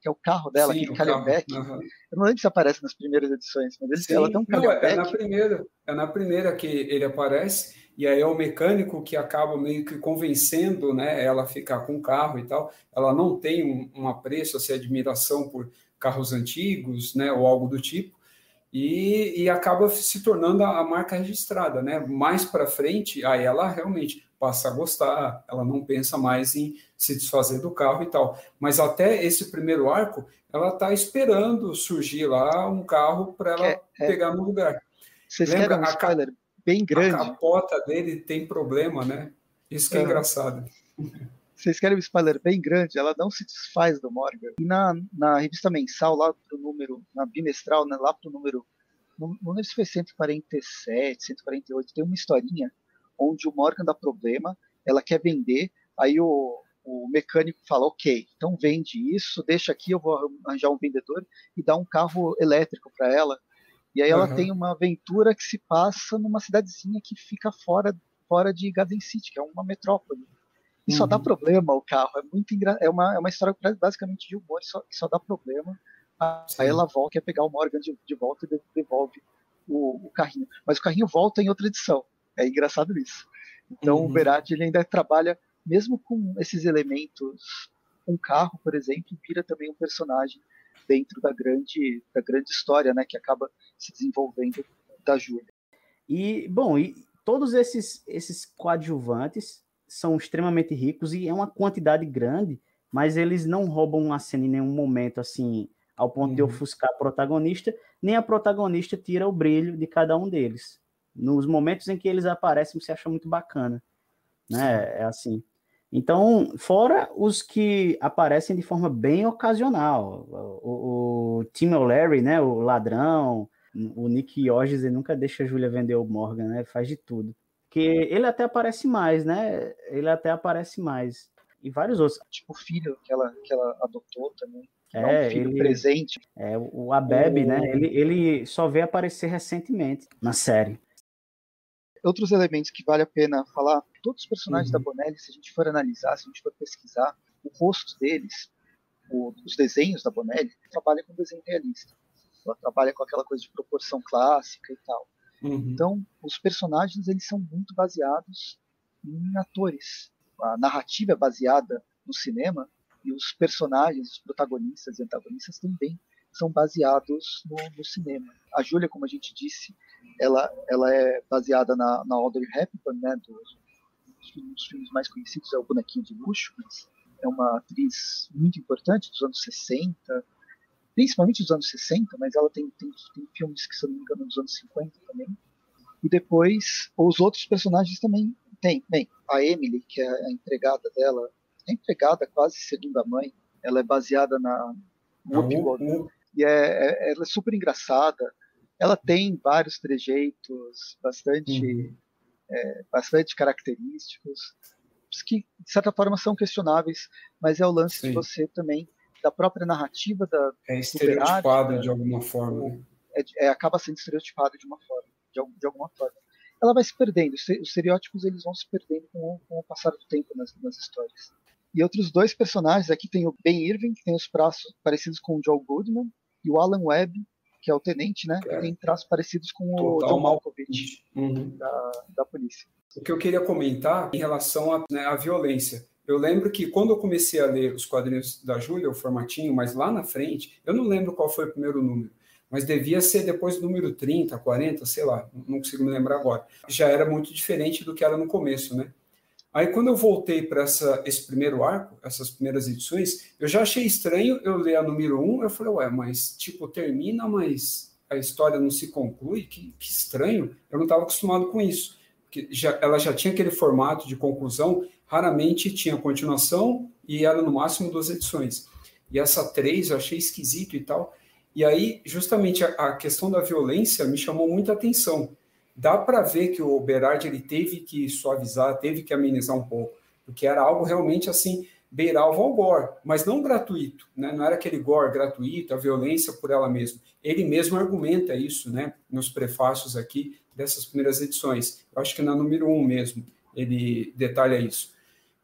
S2: Que é o carro dela, Sim, aquele Calhambeck. Uhum. Eu não lembro se aparece nas primeiras edições, mas ele, Sim, ela tem um
S3: não, é, na primeira, é na primeira que ele aparece, e aí é o mecânico que acaba meio que convencendo né, ela a ficar com o carro e tal. Ela não tem um, um apreço, assim, admiração por carros antigos, né, ou algo do tipo, e, e acaba se tornando a, a marca registrada, né? Mais para frente, aí ela realmente passa a gostar, ela não pensa mais em se desfazer do carro e tal. Mas até esse primeiro arco, ela está esperando surgir lá um carro para ela é, é. pegar no lugar.
S2: Vocês Lembra, querem um spoiler a, bem grande? A
S3: capota dele tem problema, né? Isso que é, é engraçado.
S2: Vocês querem um spoiler bem grande? Ela não se desfaz do Morgan. E na, na revista mensal, lá pro número, na bimestral, né, lá pro número, não lembro se foi 147, 148, tem uma historinha onde o Morgan dá problema, ela quer vender, aí o, o mecânico fala, ok, então vende isso, deixa aqui, eu vou arranjar um vendedor e dá um carro elétrico para ela. E aí ela uhum. tem uma aventura que se passa numa cidadezinha que fica fora, fora de Garden City, que é uma metrópole. E uhum. só dá uhum. problema o carro. É muito engra... é, uma, é uma história basicamente de humor, só, só dá problema. Aí ela volta, quer pegar o Morgan de, de volta e devolve o, o, carrinho. Mas o carrinho volta em outra edição. É engraçado isso. Então uhum. o Berardi ele ainda trabalha, mesmo com esses elementos, um carro, por exemplo, vira também um personagem dentro da grande, da grande história, né, que acaba se desenvolvendo da Júlia.
S4: E bom, e todos esses esses coadjuvantes são extremamente ricos e é uma quantidade grande, mas eles não roubam a cena em nenhum momento, assim, ao ponto uhum. de ofuscar a protagonista, nem a protagonista tira o brilho de cada um deles. Nos momentos em que eles aparecem, você acha muito bacana, né? É assim. Então, fora os que aparecem de forma bem ocasional, o, o Tim O'Leary, né, o ladrão, o Nick Yorges, ele nunca deixa a Julia vender o Morgan, né? Faz de tudo que ele até aparece mais, né? Ele até aparece mais. E vários outros.
S2: Tipo o filho que ela, que ela adotou também.
S4: É, é um filho ele, presente. É, o Abeb, o... né? Ele, ele só veio aparecer recentemente na série.
S2: Outros elementos que vale a pena falar, todos os personagens uhum. da Bonelli, se a gente for analisar, se a gente for pesquisar, o rosto deles, o, os desenhos da Bonelli, trabalha com desenho realista. Ela trabalha com aquela coisa de proporção clássica e tal. Uhum. Então, os personagens eles são muito baseados em atores. A narrativa é baseada no cinema e os personagens, os protagonistas e antagonistas também são baseados no, no cinema. A Júlia, como a gente disse, ela, ela é baseada na, na Audrey Hepburn, né, dos, dos filmes mais conhecidos é o Bonequinho de Luxo, mas é uma atriz muito importante dos anos 60, principalmente dos anos 60, mas ela tem, tem, tem filmes que, se não me engano, dos anos 50 também. E depois, os outros personagens também tem. Bem, a Emily, que é a empregada dela, é empregada quase segunda mãe, ela é baseada na Whoopi Goldberg, e é, é, ela é super engraçada. Ela tem vários trejeitos bastante, uhum. é, bastante característicos, que de certa forma são questionáveis, mas é o lance Sim. de você também da própria narrativa da
S3: é estereotipada de alguma forma né?
S2: é, é, acaba sendo estereotipado de uma forma de, de, alguma forma ela vai se perdendo os estereótipos eles vão se perdendo com o, com o passar do tempo nas, nas, histórias e outros dois personagens aqui tem o Ben Irving que tem os traços parecidos com o Joe Goodman e o Alan Webb que é o tenente né tem traços parecidos com Total o John Malkovich uhum. da, da polícia
S3: o que eu queria comentar em relação à né, violência eu lembro que quando eu comecei a ler os quadrinhos da Júlia, o formatinho, mas lá na frente, eu não lembro qual foi o primeiro número, mas devia ser depois do número 30, 40, sei lá, não consigo me lembrar agora. Já era muito diferente do que era no começo, né? Aí quando eu voltei para esse primeiro arco, essas primeiras edições, eu já achei estranho eu ler a número 1, eu falei, ué, mas tipo, termina, mas a história não se conclui, que, que estranho, eu não estava acostumado com isso. Que já, ela já tinha aquele formato de conclusão raramente tinha continuação e era no máximo duas edições. E essa três eu achei esquisito e tal. E aí, justamente, a, a questão da violência me chamou muita atenção. Dá para ver que o Berardi ele teve que suavizar, teve que amenizar um pouco, porque era algo realmente assim, beirava ao gore, mas não gratuito, né? não era aquele gore gratuito, a violência por ela mesma. Ele mesmo argumenta isso né? nos prefácios aqui dessas primeiras edições. Eu acho que na número um mesmo ele detalha isso.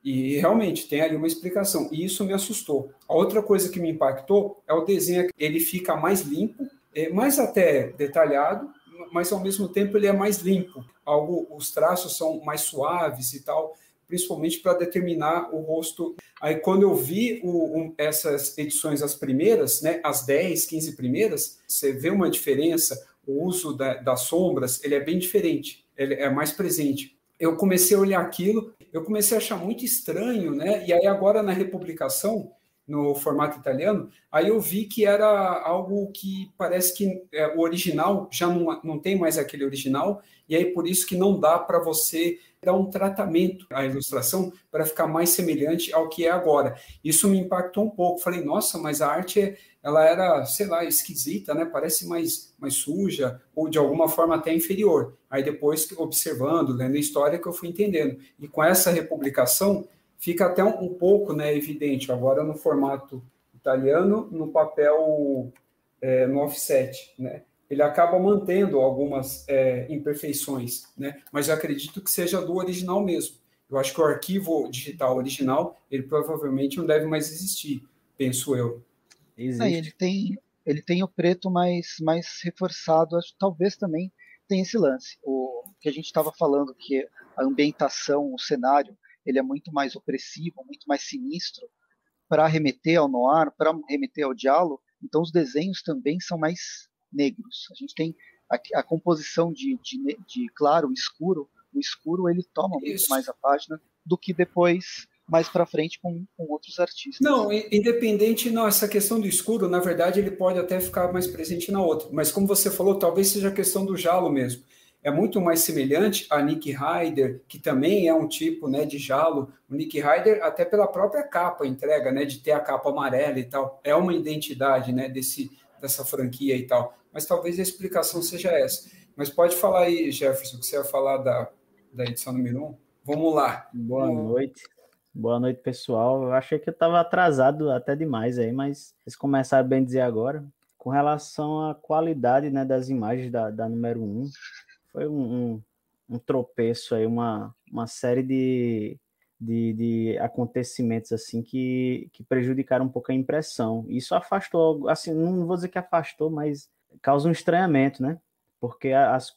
S3: E realmente tem ali uma explicação. E isso me assustou. A outra coisa que me impactou é o desenho. Ele fica mais limpo, é mais até detalhado, mas ao mesmo tempo ele é mais limpo. Algo, os traços são mais suaves e tal, principalmente para determinar o rosto. Aí quando eu vi o, um, essas edições, as primeiras, né, as 10, 15 primeiras, você vê uma diferença. O uso da, das sombras ele é bem diferente, ele é mais presente eu comecei a olhar aquilo, eu comecei a achar muito estranho, né? E aí agora na republicação, no formato italiano, aí eu vi que era algo que parece que é, o original já não, não tem mais aquele original, e aí por isso que não dá para você dar um tratamento à ilustração para ficar mais semelhante ao que é agora. Isso me impactou um pouco. Falei, nossa, mas a arte ela era, sei lá, esquisita, né? Parece mais, mais suja ou de alguma forma até inferior. Aí depois, observando, lendo a história, que eu fui entendendo. E com essa republicação, fica até um, um pouco né, evidente, agora no formato italiano, no papel, é, no offset, né? Ele acaba mantendo algumas é, imperfeições, né? Mas eu acredito que seja do original mesmo. Eu acho que o arquivo digital original, ele provavelmente não deve mais existir, penso eu.
S2: Existe. ele tem ele tem o preto mais mais reforçado, acho, talvez também tem esse lance. O que a gente estava falando que a ambientação, o cenário, ele é muito mais opressivo, muito mais sinistro para remeter ao noir, para remeter ao diálogo. Então os desenhos também são mais negros. A gente tem a, a composição de, de, de, claro, escuro. O escuro ele toma Isso. muito mais a página do que depois mais para frente com, com, outros artistas.
S3: Não, independente, não, essa questão do escuro, na verdade, ele pode até ficar mais presente na outra. Mas como você falou, talvez seja a questão do jalo mesmo. É muito mais semelhante a Nick Ryder, que também é um tipo né, de jalo. O Nick Ryder, até pela própria capa, entrega, né, de ter a capa amarela e tal. É uma identidade né, desse, dessa franquia e tal. Mas talvez a explicação seja essa. Mas pode falar aí, Jefferson, que você ia falar da, da edição número 1. Vamos lá.
S4: Boa noite. Boa noite, pessoal. Eu achei que eu estava atrasado até demais aí, mas vocês começaram bem dizer agora. Com relação à qualidade né, das imagens da, da número 1, foi um, um, um tropeço aí, uma, uma série de, de, de, acontecimentos assim que, que prejudicaram um pouco a impressão. Isso afastou, assim, não vou dizer que afastou, mas causa um estranhamento, né? Porque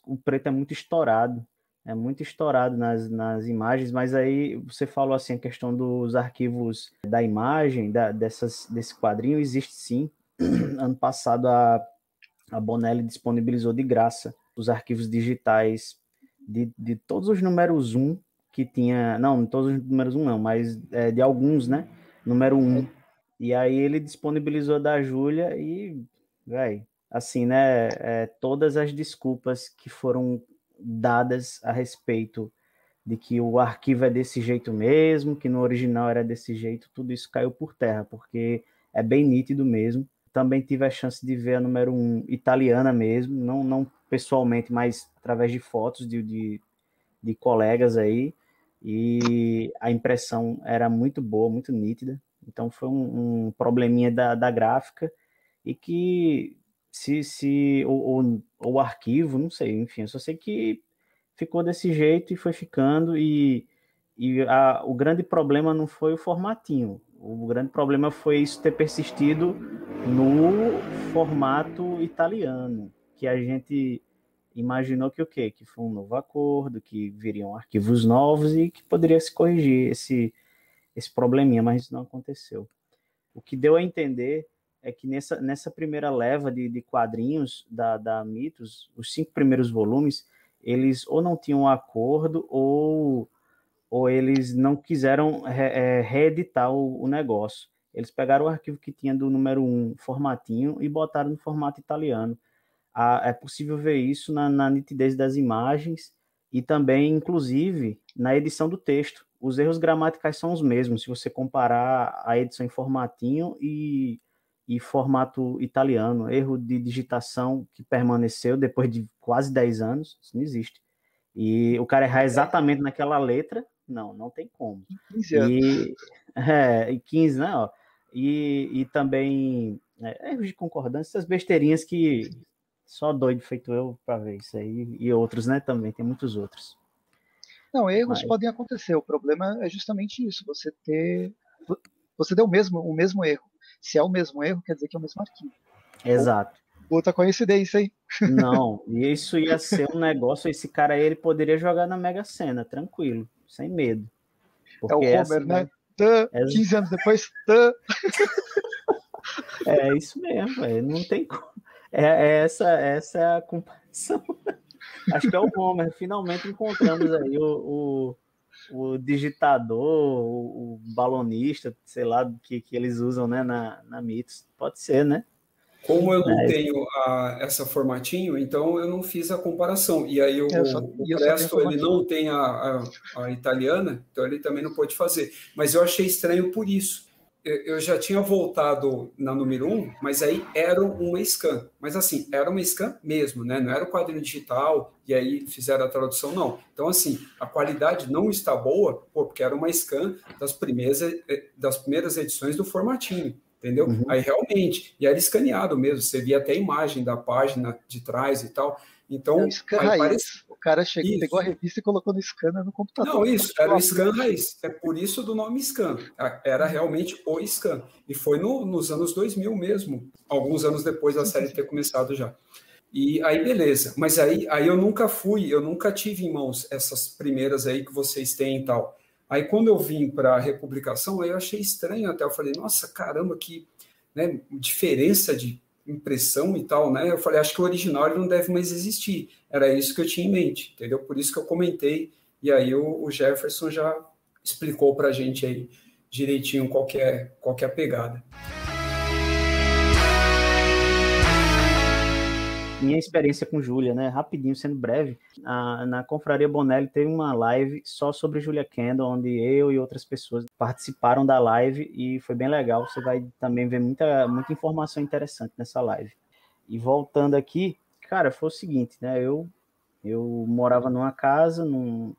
S4: o preto é muito estourado, é muito estourado nas, nas imagens, mas aí você falou assim a questão dos arquivos da imagem, da, dessas, desse quadrinho, existe sim. ano passado a, a Bonelli disponibilizou de graça os arquivos digitais de, de todos os números 1 que tinha. Não, todos os números 1 não, mas é, de alguns, né? Número 1. E aí ele disponibilizou da Júlia e, velho, assim, né? É, todas as desculpas que foram dadas a respeito de que o arquivo é desse jeito mesmo, que no original era desse jeito, tudo isso caiu por terra, porque é bem nítido mesmo. Também tive a chance de ver a número 1 italiana mesmo, não, não pessoalmente, mas através de fotos de, de, de colegas aí, e a impressão era muito boa, muito nítida. Então foi um, um probleminha da, da gráfica e que se, se o, o, o, arquivo, não sei, enfim, eu só sei que ficou desse jeito e foi ficando e, e a, o grande problema não foi o formatinho, o grande problema foi isso ter persistido no formato italiano, que a gente imaginou que o quê? Que foi um novo acordo, que viriam arquivos novos e que poderia se corrigir esse, esse probleminha, mas isso não aconteceu. O que deu a entender é que nessa, nessa primeira leva de, de quadrinhos da, da Mitos, os cinco primeiros volumes, eles ou não tinham acordo ou, ou eles não quiseram re, é, reeditar o, o negócio. Eles pegaram o arquivo que tinha do número um formatinho e botaram no formato italiano é possível ver isso na, na nitidez das imagens e também, inclusive, na edição do texto. Os erros gramaticais são os mesmos, se você comparar a edição em formatinho e, e formato italiano. Erro de digitação que permaneceu depois de quase 10 anos, isso não existe. E o cara errar exatamente naquela letra, não, não tem como. 15 anos. E, é, e 15, né? Ó, e, e também é, erros de concordância, essas besteirinhas que só doido feito eu para ver isso aí. E outros, né? Também, tem muitos outros.
S2: Não, erros Mas... podem acontecer. O problema é justamente isso. Você ter. Você deu o mesmo, o mesmo erro. Se é o mesmo erro, quer dizer que é o mesmo arquivo.
S4: Exato.
S2: Puta coincidência, hein?
S4: Não, isso ia ser um negócio. Esse cara aí ele poderia jogar na Mega Sena, tranquilo, sem medo.
S2: é o Homer, essa, né? Tã, é... 15 anos depois, tã.
S4: É isso mesmo, véio. não tem como. É, é, essa, essa é a comparação. Acho que é o Homer. Finalmente encontramos aí o, o, o digitador, o, o, balonista, sei lá, que, que eles usam né, na, na Mitos. Pode ser, né?
S3: Como eu não é. tenho a, essa formatinho, então eu não fiz a comparação. E aí o, só, o Presto, ele não tem a, a, a, italiana, então ele também não pode fazer. Mas eu achei estranho por isso eu já tinha voltado na número 1, um, mas aí era uma scan. Mas assim, era uma scan mesmo, né? Não era o quadrinho digital e aí fizeram a tradução, não. Então, assim, a qualidade não está boa, pô, porque era uma scan das primeiras, eh, das primeiras edições do formatinho, entendeu? Uhum. Aí realmente, e era escaneado mesmo, você via até a imagem da página de trás e tal. Então,
S2: é parece... o cara chegou, isso. pegou a revista e colocou no scanner no computador.
S3: Não, isso, era o scan raiz. É por isso do nome scan. Era realmente o scan. E foi no, nos anos 2000 mesmo, alguns anos depois da série ter começado já. E aí, beleza. Mas aí, aí eu nunca fui, eu nunca tive em mãos essas primeiras aí que vocês têm e tal. Aí quando eu vim para a republicação, aí eu achei estranho até. Eu falei, nossa, caramba, que né, diferença de impressão e tal, né? Eu falei, acho que o original não deve mais existir. Era isso que eu tinha em mente, entendeu? Por isso que eu comentei. E aí o, o Jefferson já explicou para a gente aí direitinho qual é, qual é a pegada.
S4: Minha experiência com Júlia, né? Rapidinho, sendo breve. A, na Confraria Bonelli teve uma live só sobre Julia Kendall, onde eu e outras pessoas participaram da live e foi bem legal. Você vai também ver muita, muita informação interessante nessa live. E voltando aqui, cara, foi o seguinte, né? Eu, eu morava numa casa, num,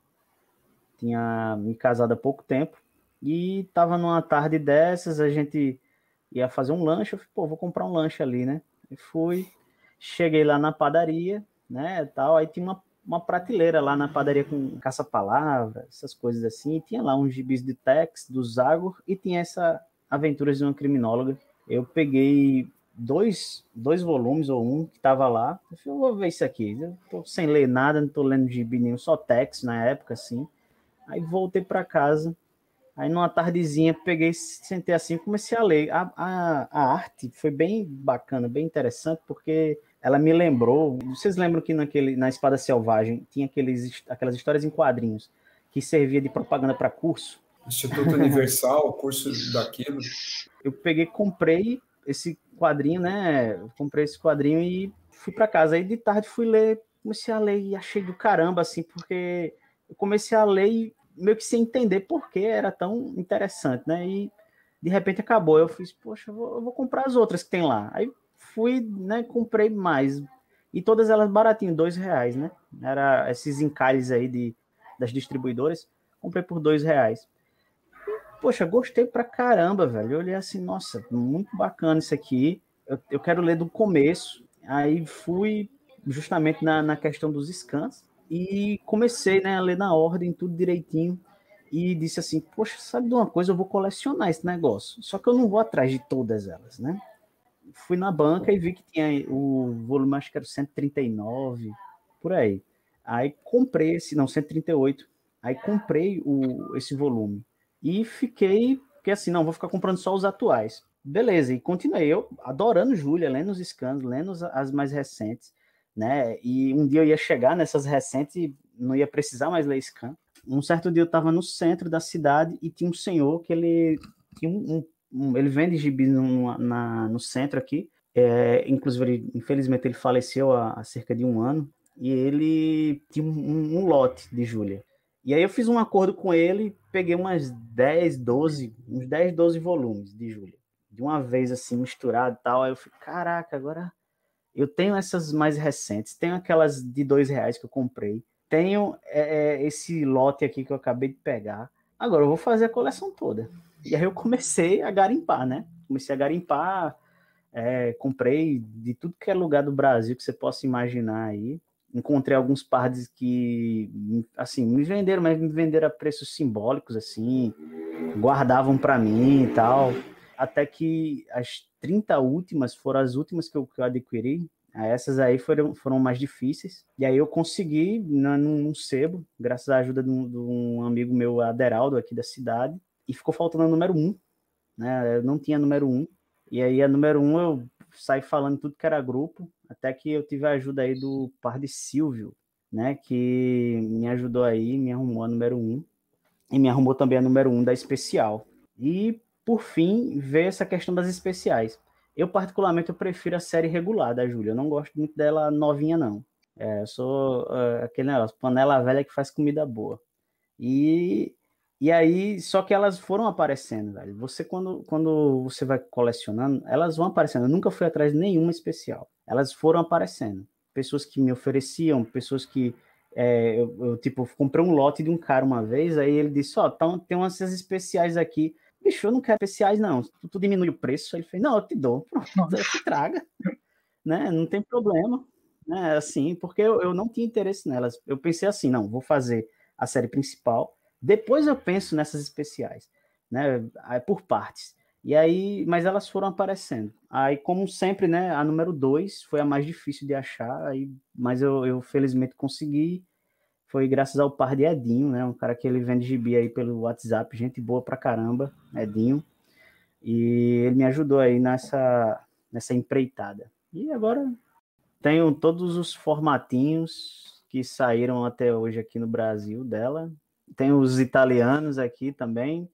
S4: tinha me casado há pouco tempo e tava numa tarde dessas, a gente ia fazer um lanche, eu falei, pô, vou comprar um lanche ali, né? E fui, Cheguei lá na padaria, né, tal, aí tinha uma uma prateleira lá na padaria com caça-palavra, essas coisas assim. E tinha lá uns gibis de Tex, do Zagor, e tinha essa Aventuras de uma Criminóloga. Eu peguei dois, dois volumes ou um que tava lá. Eu falei, vou ver isso aqui. Eu tô sem ler nada, não tô lendo gibi nenhum, só Tex na época, assim. Aí voltei para casa. Aí numa tardezinha peguei, sentei assim, comecei a ler. A, a, a arte foi bem bacana, bem interessante, porque ela me lembrou. Vocês lembram que naquele, na Espada Selvagem tinha aqueles, aquelas histórias em quadrinhos que servia de propaganda para curso?
S3: Instituto Universal, curso daquilo.
S4: Eu peguei, comprei esse quadrinho, né? Comprei esse quadrinho e fui para casa. Aí de tarde fui ler, comecei a ler e achei do caramba, assim, porque eu comecei a ler e meio que sem entender por que era tão interessante, né? E de repente acabou. Eu fiz, poxa, eu vou, eu vou comprar as outras que tem lá. Aí fui, né, comprei mais. E todas elas baratinho, dois reais, né? Era esses encalhes aí de, das distribuidoras. Comprei por dois reais. poxa, gostei pra caramba, velho. Eu olhei assim, nossa, muito bacana isso aqui. Eu, eu quero ler do começo. Aí fui justamente na, na questão dos scans e comecei né, a ler na ordem, tudo direitinho. E disse assim: Poxa, sabe de uma coisa? Eu vou colecionar esse negócio. Só que eu não vou atrás de todas elas, né? Fui na banca e vi que tinha o volume, acho que era 139, por aí. Aí comprei esse, não, 138. Aí comprei o, esse volume. E fiquei, porque assim, não, vou ficar comprando só os atuais. Beleza, e continuei eu adorando Júlia, lendo os scans, lendo as mais recentes, né? E um dia eu ia chegar nessas recentes e não ia precisar mais ler scan. Um certo dia eu estava no centro da cidade e tinha um senhor que ele tinha um, um ele vende gibis no, na, no centro aqui. É, inclusive, ele, infelizmente, ele faleceu há, há, cerca de um ano. E ele tinha um, um, lote de Júlia. E aí eu fiz um acordo com ele, peguei umas 10, 12, uns 10, 12 volumes de Júlia. De uma vez assim, misturado e tal. Aí eu falei, caraca, agora eu tenho essas mais recentes, tenho aquelas de dois reais que eu comprei, tenho é, é esse lote aqui que eu acabei de pegar. Agora eu vou fazer a coleção toda. E aí eu comecei a garimpar, né? Comecei a garimpar, é, comprei de tudo que é lugar do Brasil que você possa imaginar aí. Encontrei alguns pardes que, assim, me venderam, mas me venderam a preços simbólicos, assim, guardavam para mim e tal. Até que as 30 últimas foram as últimas que eu, que eu adquiri. Essas aí foram, foram mais difíceis. E aí eu consegui, num, num sebo, graças à ajuda de um, de um amigo meu, Aderaldo, aqui da cidade, e ficou faltando a número um, né? Eu não tinha número um. E aí a número um eu saí falando tudo que era grupo, até que eu tive a ajuda aí do par de Silvio, né? Que me ajudou aí, me arrumou a número um. E me arrumou também a número um da especial. E, por fim, veio essa questão das especiais. Eu, particularmente, eu prefiro a série regular da Júlia. Eu não gosto muito dela novinha, não. É, eu sou uh, aquele negócio, panela velha que faz comida boa. E e aí, só que elas foram aparecendo, velho. Você, quando, quando você vai colecionando, elas vão aparecendo. Eu nunca fui atrás de nenhuma especial. Elas foram aparecendo. Pessoas que me ofereciam, pessoas que. É, eu, eu, tipo, comprei um lote de um cara uma vez, aí ele disse: Ó, oh, tem umas especiais aqui. Bicho, eu não quero especiais, não. Tu, tu diminui o preço. Aí ele fez: Não, eu te dou. Pronto, eu te traga. né? Não tem problema. Né? Assim, porque eu, eu não tinha interesse nelas. Eu pensei assim: não, vou fazer a série principal depois eu penso nessas especiais, né? Por partes. E aí, mas elas foram aparecendo. Aí, como sempre, né? A número 2 foi a mais difícil de achar, aí, mas eu, eu felizmente consegui. Foi graças ao par de Edinho, né? Um cara que ele vende gibi aí pelo WhatsApp, gente boa pra caramba, Edinho. E ele me ajudou aí nessa, nessa empreitada. E agora tenho todos os formatinhos que saíram até hoje aqui no Brasil dela, tem os italianos aqui também,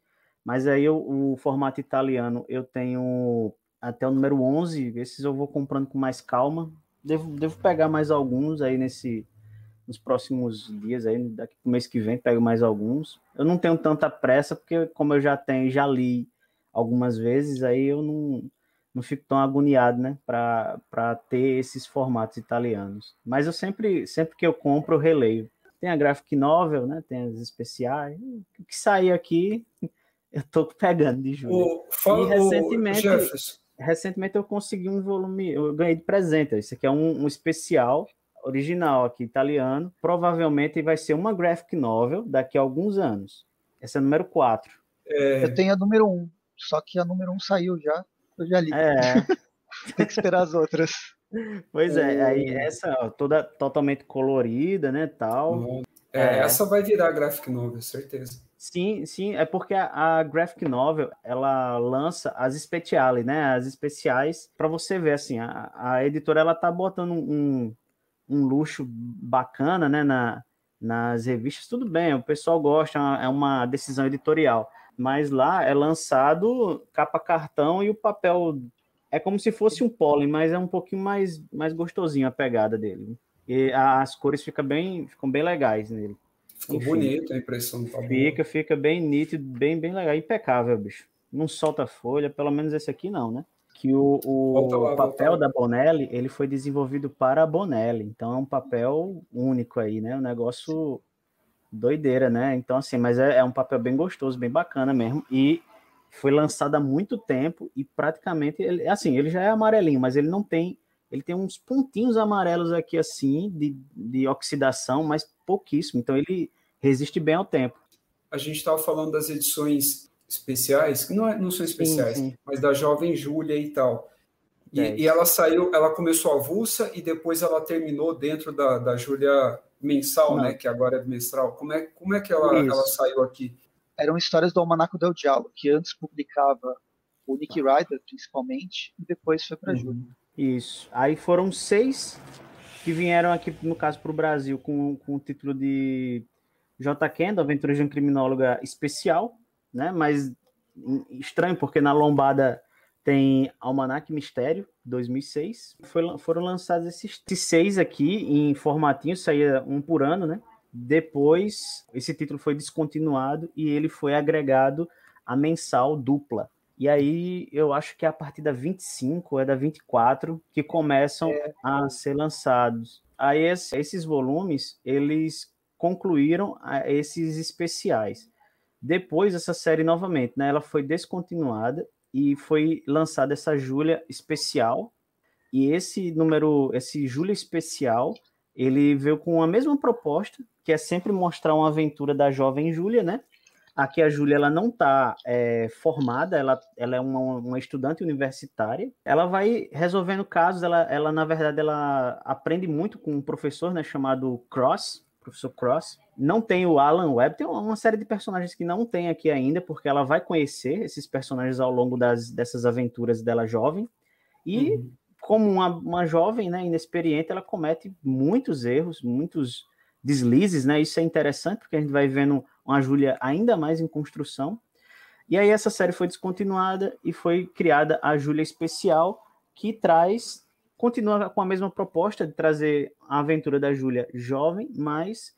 S4: mas aí eu, o formato italiano eu tenho até o número 11, esses eu vou comprando com mais calma. Devo, devo pegar mais alguns aí nesse nos próximos dias aí, daqui pro mês que vem, pego mais alguns. Eu não tenho tanta pressa porque como eu já tenho, já li algumas vezes, aí eu não não fico tão agoniado, né, para ter esses formatos italianos. Mas eu sempre sempre que eu compro, eu releio tem a graphic novel, né? Tem as especiais. O que sair aqui, eu tô pegando de julho.
S3: e recentemente,
S4: recentemente eu consegui um volume, eu ganhei de presente. Esse aqui é um, um especial. original aqui, italiano. Provavelmente vai ser uma graphic novel daqui a alguns anos. Essa é a número 4.
S2: É... Eu tenho a número 1, só que a número 1 saiu já. Eu já li.
S4: É.
S2: Tem que esperar as outras.
S4: Pois é, aí essa ó, toda totalmente colorida, né, tal.
S3: É, é, essa vai virar graphic novel, certeza.
S4: Sim, sim, é porque a, a, graphic novel ela lança as especiais, né? As especiais para você ver assim, a, a, editora ela tá botando um, um luxo bacana, né? Na, nas revistas tudo bem, o pessoal gosta, é uma é decisão editorial, mas lá é lançado capa cartão e o papel é como se fosse um pólen, mas é um pouquinho mais mais gostosinho a pegada dele. E as cores ficam bem ficam bem legais nele.
S3: Ficou Enfim, bonito a impressão
S4: tá Fica, boa. fica bem nítido, bem, bem legal, impecável, bicho. Não solta folha, pelo menos esse aqui não, né? Que o, o lá, papel da Bonelli, ele foi desenvolvido para a Bonelli, então é um papel único aí, né? Um negócio doideira, né? Então, assim, mas é, é um papel bem gostoso, bem bacana mesmo, e foi lançado há muito tempo e praticamente, ele, assim, ele já é amarelinho, mas ele não tem, ele tem uns pontinhos amarelos aqui assim, de, de oxidação, mas pouquíssimo. Então ele resiste bem ao tempo.
S3: A gente estava falando das edições especiais, que não, é, não são especiais, sim, sim. mas da Jovem Júlia e tal. E, e, ela saiu, ela começou avulsa e depois ela terminou dentro da, da Júlia mensal, não. né? Que agora é mensal. Como é, como é que ela, ela saiu aqui?
S2: Eram histórias do Almanaco del Diallo, que antes publicava o Nick Ryder, principalmente, e depois foi para a uhum. Júlia.
S4: Isso. Aí foram seis que vieram aqui, no caso, para o Brasil com, com o título de J. Kendall, Aventura de um Criminóloga Especial, né? Mas estranho, porque na lombada tem Almanac Mistério, 2006. Foi, foram lançados esses seis aqui em formatinho, saía um por ano, né? Depois, esse título foi descontinuado e ele foi agregado a mensal dupla. E aí eu acho que é a partir da 25 ou é da 24 que começam é. a ser lançados. Aí esses volumes, eles concluíram esses especiais. Depois essa série novamente, né, ela foi descontinuada e foi lançada essa Júlia especial. E esse número, esse Júlia especial, ele veio com a mesma proposta, que é sempre mostrar uma aventura da jovem Júlia, né? Aqui a Júlia ela não está é, formada, ela, ela é uma, uma, estudante universitária. Ela vai resolvendo casos, ela, ela na verdade ela aprende muito com um professor né, chamado Cross, professor Cross. Não tem o Alan Webb, tem uma série de personagens que não tem aqui ainda, porque ela vai conhecer esses personagens ao longo das, dessas aventuras dela jovem. E uhum. Como uma, uma jovem né, inexperiente, ela comete muitos erros, muitos deslizes, né? Isso é interessante, porque a gente vai vendo uma Júlia ainda mais em construção. E aí essa série foi descontinuada e foi criada a Júlia Especial, que traz, continua com a mesma proposta de trazer a aventura da Júlia jovem, mas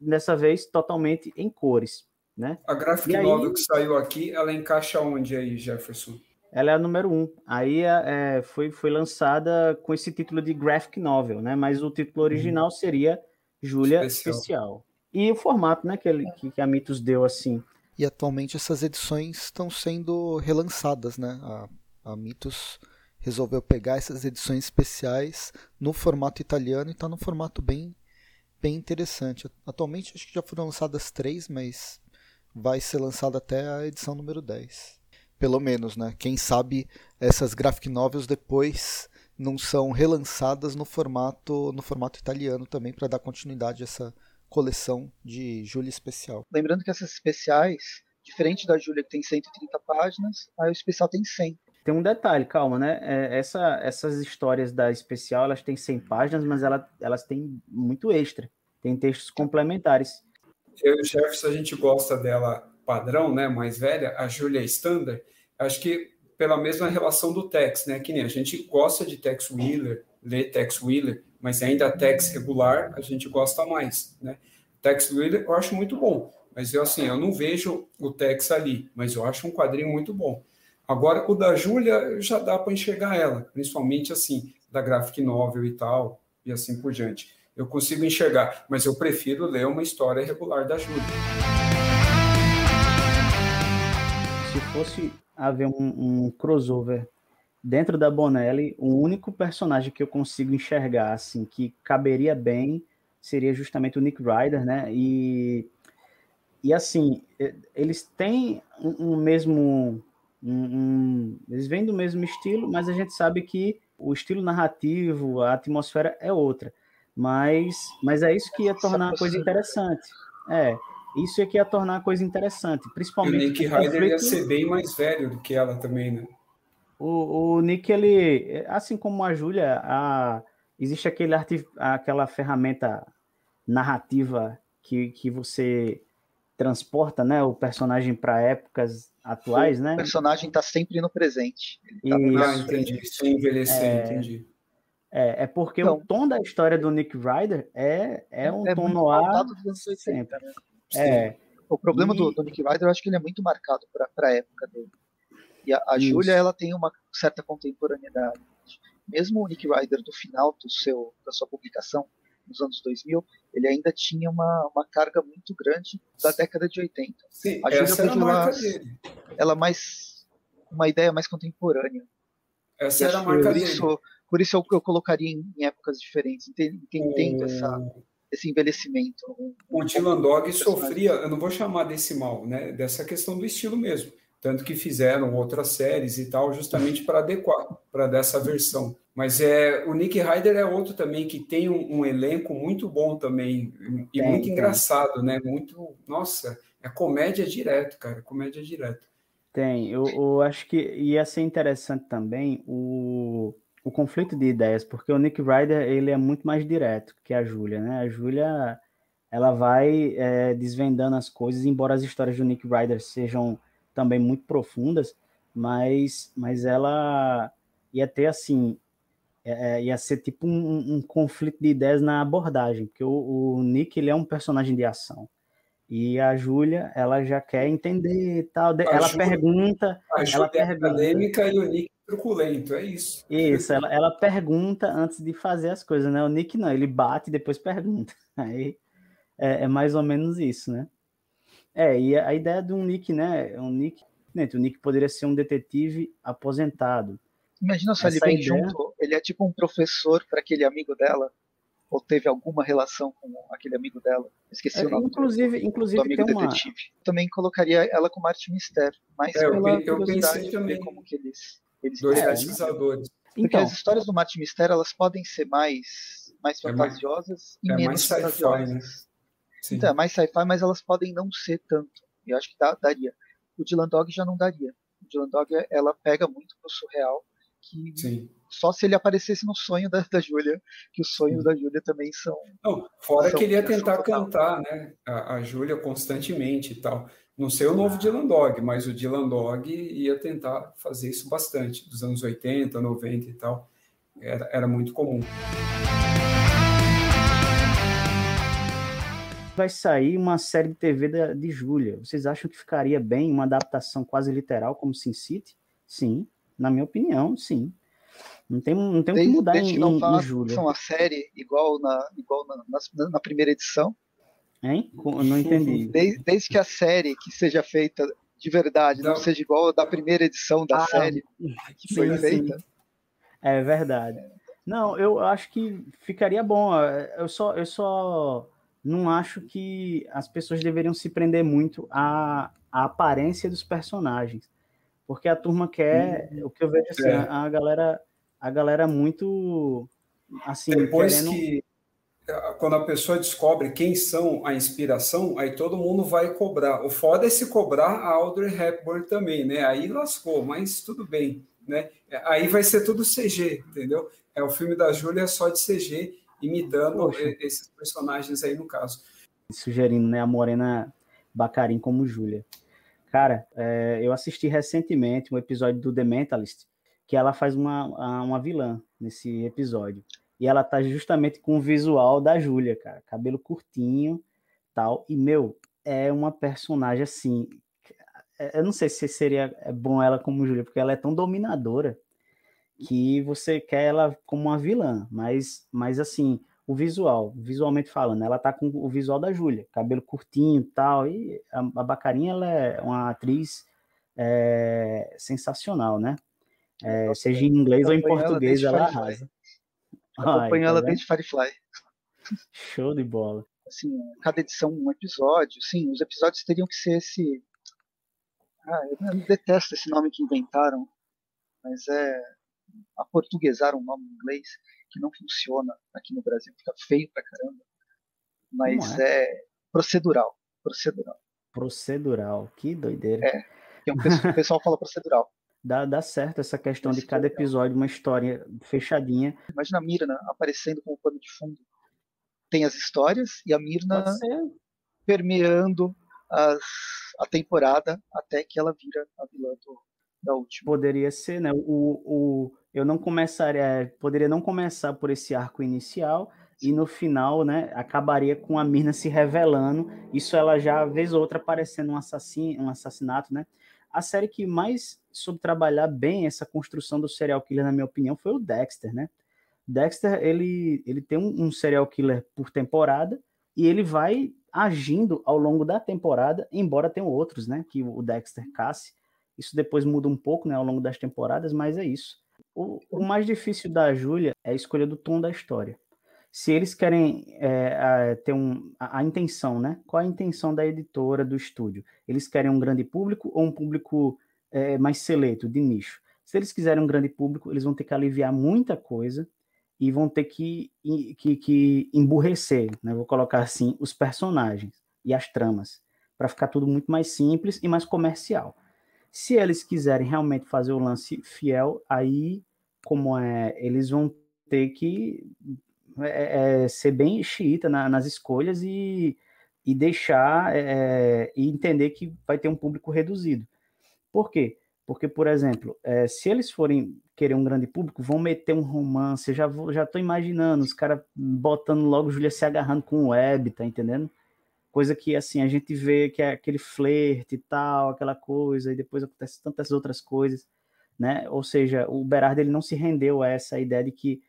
S4: dessa vez totalmente em cores, né?
S3: A graphic aí, novel que saiu aqui, ela encaixa onde aí, Jefferson?
S4: Ela é a número um. Aí é, foi, foi lançada com esse título de graphic novel, né? Mas o título original uhum. seria Júlia Especial. Especial e o formato né, que, ele, que a Mitos deu assim.
S1: E atualmente essas edições estão sendo relançadas, né? A, a Mitos resolveu pegar essas edições especiais no formato italiano e está num formato bem, bem interessante. Atualmente acho que já foram lançadas três, mas vai ser lançada até a edição número 10. Pelo menos, né? Quem sabe essas graphic novels depois não são relançadas no formato no formato italiano também para dar continuidade a essa coleção de Júlia especial.
S2: Lembrando que essas especiais, diferente da Júlia que tem 130 páginas, a especial tem 100.
S4: Tem um detalhe, calma, né? É, essa, essas histórias da especial, elas têm 100 páginas, mas ela, elas têm muito extra. Tem textos complementares.
S3: Eu e o Jefferson, a gente gosta dela padrão, né? Mais velha, a Júlia Standard. Acho que pela mesma relação do Tex, né? Que nem a gente gosta de Tex Wheeler, lê Tex Wheeler, mas ainda Tex regular a gente gosta mais, né? Tex Wheeler eu acho muito bom, mas eu assim, eu não vejo o Tex ali, mas eu acho um quadrinho muito bom. Agora o da Júlia já dá para enxergar ela, principalmente assim, da graphic novel e tal, e assim por diante. Eu consigo enxergar, mas eu prefiro ler uma história regular da Júlia.
S4: Fosse haver um, um crossover dentro da Bonelli, o único personagem que eu consigo enxergar, assim, que caberia bem, seria justamente o Nick Ryder, né? E, e assim, eles têm um, um mesmo... Um, um, eles vêm do mesmo estilo, mas a gente sabe que o estilo narrativo, a atmosfera é outra. Mas, mas é isso que ia tornar a coisa interessante. É, isso é que ia tornar a coisa interessante, principalmente.
S3: E o Nick Ryder ia ser bem mais velho do que ela também, né?
S4: O, o Nick, ele, assim como a Júlia, existe aquele aquela ferramenta narrativa que, que você transporta né, o personagem para épocas atuais,
S2: o
S4: né?
S2: O personagem está sempre no presente.
S3: Tá ah, entendi. Sem envelhecer, é, entendi.
S4: É, é porque então, o tom da história do Nick Ryder é, é um é tom no ar sempre. Né?
S2: É. O problema e... do, do, Nick Ryder, eu acho que ele é muito marcado para a época dele. E a, a Júlia, ela tem uma certa contemporaneidade. Mesmo o Nick Ryder do final do seu, da sua publicação, nos anos 2000, ele ainda tinha uma, uma carga muito grande da década de 80.
S3: Sim, a Júlia teve uma,
S2: ela mais uma ideia mais contemporânea.
S3: Essa era a marca
S2: por isso,
S3: dele.
S2: Por isso eu, eu colocaria em, em épocas diferentes, entendendo essa, esse envelhecimento.
S3: O Dylan Dog sofria, eu não vou chamar desse mal, né, dessa questão do estilo mesmo tanto que fizeram outras séries e tal, justamente para adequar para dessa versão. Mas é o Nick Ryder é outro também que tem um, um elenco muito bom também e muito tem. engraçado, né? Muito, nossa, é comédia direto, cara, comédia direto.
S4: Tem, eu, eu acho que ia ser interessante também o, o conflito de ideias, porque o Nick Ryder ele é muito mais direto que a Júlia, né? A Júlia ela vai é, desvendando as coisas, embora as histórias do Nick Ryder sejam também muito profundas, mas, mas ela ia ter assim, é, é, ia ser tipo um, um, conflito de ideias na abordagem, porque o, o, Nick ele é um personagem de ação. E a Júlia, ela já quer entender tal. A ela Júlia, pergunta.
S3: A
S4: Júlia
S3: ela é pergunta, acadêmica e o Nick truculento, é isso.
S4: Isso, ela, ela pergunta antes de fazer as coisas, né? O Nick não, ele bate e depois pergunta. Aí é, é mais ou menos isso, né? É, e a ideia de um Nick, né? Um Nick, né, o Nick poderia ser um detetive aposentado.
S2: Imagina só, ele vem ideia... junto, ele é tipo um professor para aquele amigo dela, ou teve alguma relação com aquele amigo dela. Esqueci é, o nome
S4: inclusive,
S2: do,
S4: inclusive
S2: do amigo detetive. Uma... Também colocaria ela com Martin Mister, mas
S3: é, pela eu, eu pensei também
S2: como que eles, eles
S3: dois pesquisadores.
S2: Porque então, as histórias do Martin Mister, elas podem ser mais mais fantasiosas
S3: é mais,
S2: e menos
S3: é mais fantasiosas.
S2: Né? Sim. Então, é mais sci-fi, mas elas podem não ser tanto. Eu acho que dá, daria. O Dylan Dog já não daria. O Dylan Dog, ela pega muito pro surreal, que
S3: Sim.
S2: só se ele aparecesse no sonho da, da Júlia, que os sonhos Sim. da Júlia também são...
S3: Não, fora são, que ele ia tentar cantar, né, a, a Júlia constantemente e tal. Não sei o novo ah. Dylan Dog, mas o Dylan Dog ia tentar fazer isso bastante, dos anos 80, 90 e tal. Era, era muito comum.
S4: vai sair uma série de TV da, de Júlia. Vocês acham que ficaria bem uma adaptação quase literal como Sin City? Sim, na minha opinião, sim. Não tem, não tem o que mudar em, não em, em Júlia.
S2: uma série igual na, igual na, na, na primeira edição.
S4: Hein? Não entendi.
S2: Desde, desde, que a série que seja feita de verdade não, não seja igual a da primeira edição da ah, série que sim, foi feita. Sim.
S4: É verdade. Não, eu acho que ficaria bom. Eu só, eu só não acho que as pessoas deveriam se prender muito à, à aparência dos personagens. Porque a turma quer, hum, o que eu vejo assim, é. a galera, a galera muito assim,
S3: depois querendo... que quando a pessoa descobre quem são a inspiração, aí todo mundo vai cobrar. O foda é se cobrar a Audrey Hepburn também, né? Aí lascou, mas tudo bem, né? Aí vai ser tudo CG, entendeu? É o filme da Júlia só de CG imitando Poxa. esses personagens aí no caso.
S4: Sugerindo, né, a Morena Bacarin como Júlia. Cara, é, eu assisti recentemente um episódio do The Mentalist, que ela faz uma, uma vilã nesse episódio. E ela tá justamente com o visual da Júlia, cara. Cabelo curtinho, tal. E, meu, é uma personagem assim. É, eu não sei se seria bom ela como Júlia, porque ela é tão dominadora que você quer ela como uma vilã, mas, mas assim, o visual, visualmente falando, ela tá com o visual da Júlia, cabelo curtinho e tal, e a, a Bacarinha ela é uma atriz é, sensacional, né? É, seja em inglês ou em português, ela, ela arrasa.
S2: Acompanho ela tá desde Firefly.
S4: Show de bola.
S2: Assim, cada edição um episódio. Sim, os episódios teriam que ser esse. Ah, eu detesto esse nome que inventaram, mas é. Aportuguesaram um nome em inglês que não funciona aqui no Brasil, fica feio pra caramba. Mas é? é procedural. Procedural.
S4: Procedural, que doideira.
S2: É, um, o pessoal fala procedural.
S4: Dá, dá certo essa questão de cada episódio, uma história fechadinha.
S2: Imagina a Mirna aparecendo como pano de fundo. Tem as histórias e a Mirna permeando as, a temporada até que ela vira a vilã do, da última.
S4: Poderia ser, né? O, o, eu não começaria. Poderia não começar por esse arco inicial e no final, né, acabaria com a Mirna se revelando. Isso ela já vez ou outra aparecendo um assassino, um assassinato, né? A série que mais soube trabalhar bem essa construção do serial killer, na minha opinião, foi o Dexter, né? Dexter, ele, ele tem um, um serial killer por temporada e ele vai agindo ao longo da temporada, embora tenham outros, né? Que o Dexter casse. Isso depois muda um pouco, né? Ao longo das temporadas, mas é isso. O, o mais difícil da Júlia é a escolha do tom da história se eles querem é, ter um, a, a, intenção, né? Qual a intenção da editora, do estúdio? Eles querem um grande público ou um público é, mais seleto, de nicho? Se eles quiserem um grande público, eles vão ter que aliviar muita coisa e vão ter que, que, que emburrecer, né? Vou colocar assim, os personagens e as tramas, para ficar tudo muito mais simples e mais comercial. Se eles quiserem realmente fazer o lance fiel, aí, como é, eles vão ter que é, é, ser bem xiita na, nas escolhas e, e deixar é, e entender que vai ter um público reduzido. Por quê? Porque, por exemplo, é, se eles forem querer um grande público, vão meter um romance. Eu já vou, já tô imaginando os caras botando logo Julia se agarrando com o web, tá entendendo? Coisa que assim a gente vê que é aquele flerte e tal, aquela coisa, e depois acontece tantas outras coisas, né? Ou seja, o Berardo ele não se rendeu a essa ideia de que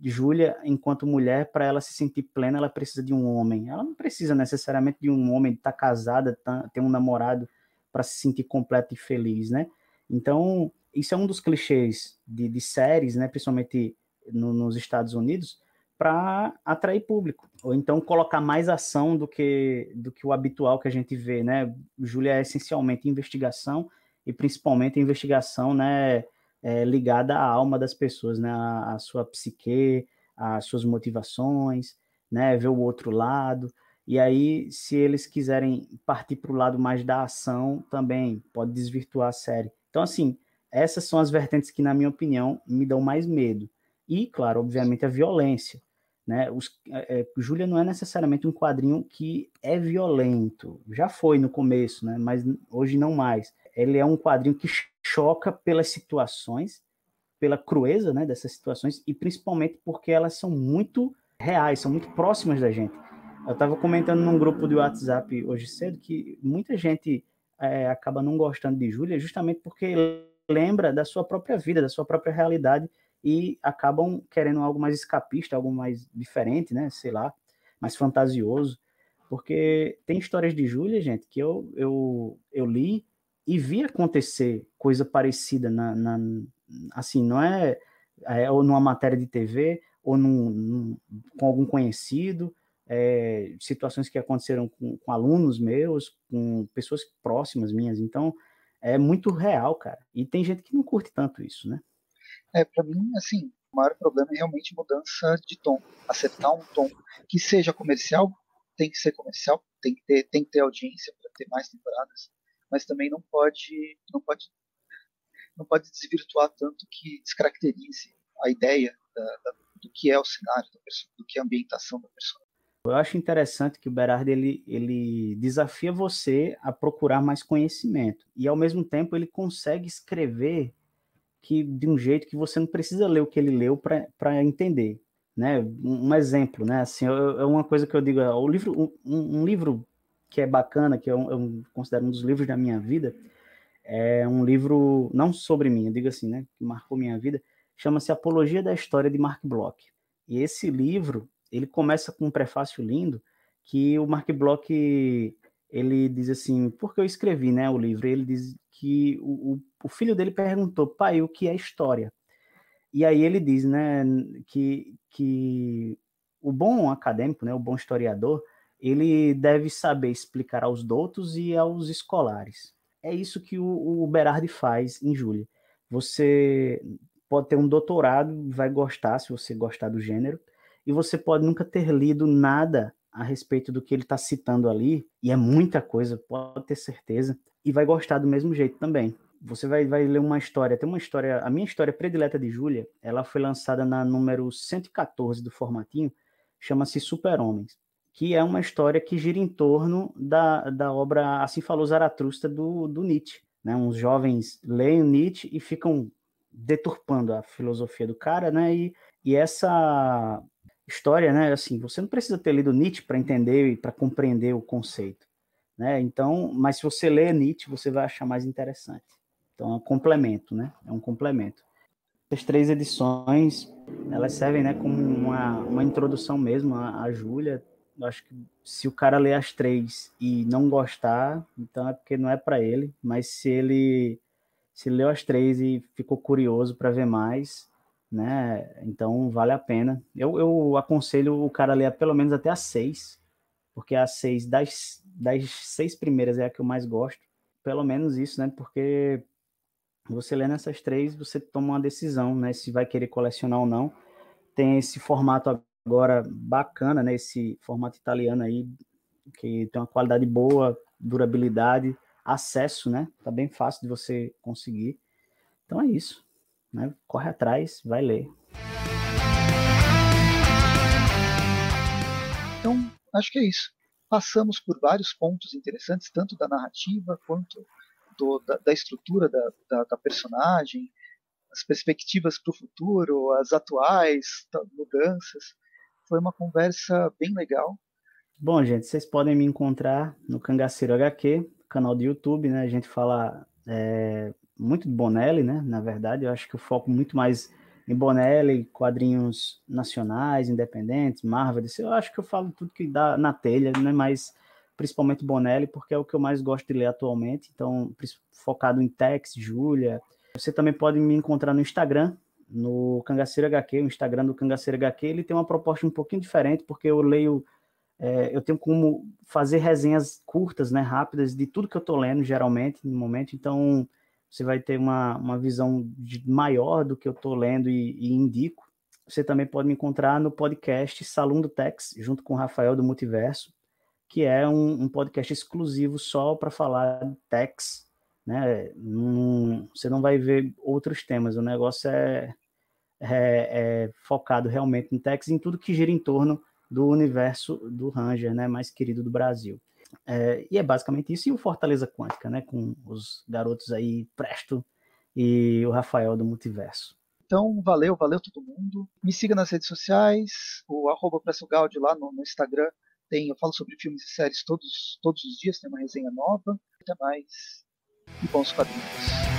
S4: Júlia, enquanto mulher, para ela se sentir plena, ela precisa de um homem. Ela não precisa necessariamente de um homem, estar tá casada, tá, ter um namorado para se sentir completa e feliz, né? Então, isso é um dos clichês de, de séries, né, principalmente no, nos Estados Unidos, para atrair público, ou então colocar mais ação do que do que o habitual que a gente vê, né? Júlia é essencialmente investigação e principalmente investigação, né, é, ligada à alma das pessoas, né? A, sua psique, as suas motivações, né? Ver o outro lado. E aí, se eles quiserem partir para o lado mais da ação, também pode desvirtuar a série. Então, assim, essas são as vertentes que, na minha opinião, me dão mais medo. E, claro, obviamente, a violência. Né? Os, é, é Júlia não é necessariamente um quadrinho que é violento. Já foi no começo, né? mas hoje não mais. Ele é um quadrinho que choca pelas situações, pela crueza né, dessas situações e principalmente porque elas são muito reais, são muito próximas da gente. Eu estava comentando num grupo de WhatsApp hoje cedo que muita gente é, acaba não gostando de Júlia justamente porque lembra da sua própria vida, da sua própria realidade e acabam querendo algo mais escapista, algo mais diferente, né? Sei lá, mais fantasioso. Porque tem histórias de Júlia, gente, que eu, eu, eu li e vi acontecer coisa parecida na, na assim, não é, é, ou numa matéria de TV ou num, num, com algum conhecido, é, situações que aconteceram com, com, alunos meus, com pessoas próximas minhas, então é muito real, cara. E tem gente que não curte tanto isso, né?
S2: É, para mim, assim, o maior problema é realmente mudança de tom, acertar um tom que seja comercial, tem que ser comercial, tem que ter, tem que ter audiência para ter mais temporadas mas também não pode não pode não pode desvirtuar tanto que descaracterize a ideia da, da, do que é o cenário do que é a ambientação da personagem.
S4: Eu acho interessante que o Berardi ele, ele desafia você a procurar mais conhecimento e ao mesmo tempo ele consegue escrever que de um jeito que você não precisa ler o que ele leu para entender, né? Um, exemplo, né? Assim, é uma coisa que eu digo, o livro, um, um livro que é bacana, que eu, eu, considero um dos livros da minha vida, é um livro, não sobre mim, eu digo assim, né, que marcou minha vida, chama-se Apologia da História de Mark Bloch. E esse livro, ele começa com um prefácio lindo, que o Mark Bloch, ele diz assim, porque eu escrevi né, o livro, ele diz que o, o filho dele perguntou, pai, o que é história? E aí ele diz né, que, que o bom acadêmico, né, o bom historiador, ele deve saber explicar aos doutos e aos escolares. É isso que o, o Berardi faz em Júlia. Você pode ter um doutorado, vai gostar, se você gostar do gênero, e você pode nunca ter lido nada a respeito do que ele está citando ali, e é muita coisa, pode ter certeza, e vai gostar do mesmo jeito também. Você vai, vai ler uma história, tem uma história, a minha história predileta de Júlia, ela foi lançada na número 114 do formatinho, chama-se Super-Homens, que é uma história que gira em torno da, da obra Assim Falou Zaratustra do, do Nietzsche. Né? Uns jovens leem Nietzsche e ficam deturpando a filosofia do cara, né? E, e essa história, né? Assim, você não precisa ter lido Nietzsche para entender e para compreender o conceito, né? Então, mas se você lê Nietzsche, você vai achar mais interessante. Então, é um complemento, né? É um complemento. As três edições, elas servem, né, como uma, uma introdução mesmo à, à Júlia. Acho que se o cara ler as três e não gostar, então é porque não é para ele. Mas se ele se leu as três e ficou curioso para ver mais, né? Então vale a pena. Eu, eu aconselho o cara a ler pelo menos até a seis, porque a seis das, das seis primeiras é a que eu mais gosto. Pelo menos isso, né? Porque você lendo essas três, você toma uma decisão, né? Se vai querer colecionar ou não. Tem esse formato agora bacana, né? Esse formato italiano aí, que tem uma qualidade boa, durabilidade, acesso, né? Tá bem fácil de você conseguir. Então é isso. Né? Corre atrás, vai ler.
S2: Então, acho que é isso. Passamos por vários pontos interessantes, tanto da narrativa quanto do, da, da, estrutura da, da, da, personagem, as perspectivas para o futuro, as atuais mudanças. Foi uma conversa bem legal.
S4: Bom, gente, vocês podem me encontrar no Cangaceiro HQ, canal do YouTube, né? A gente fala é, muito de Bonelli, né? Na verdade, eu acho que o foco muito mais em Bonelli, quadrinhos nacionais, independentes, Marvel, eu acho que eu falo tudo que dá na telha, né? Mas principalmente Bonelli, porque é o que eu mais gosto de ler atualmente. Então, focado em Tex, Júlia. Você também pode me encontrar no Instagram, no Cangaceiro HQ, o Instagram do Cangaceiro HQ, ele tem uma proposta um pouquinho diferente, porque eu leio, é, eu tenho como fazer resenhas curtas, né, rápidas, de tudo que eu estou lendo, geralmente, no momento, então você vai ter uma, uma visão de, maior do que eu estou lendo e, e, indico. Você também pode me encontrar no podcast Salão do Tex, junto com o Rafael do Multiverso, que é um, um podcast exclusivo só para falar de Tex. Né? você não vai ver outros temas, o negócio é, é, é focado realmente em Tex, em tudo que gira em torno do universo do Ranger, né, mais querido do Brasil. É, e é basicamente isso. E o Fortaleza Quântica, né? Com os garotos aí, Presto e o Rafael do Multiverso.
S2: Então, valeu, valeu todo mundo. Me siga nas redes sociais, o arroba lá no, no, Instagram. Tem, eu falo sobre filmes e séries todos, todos os dias, tem uma resenha nova. Até mais. E bons quadrinhos.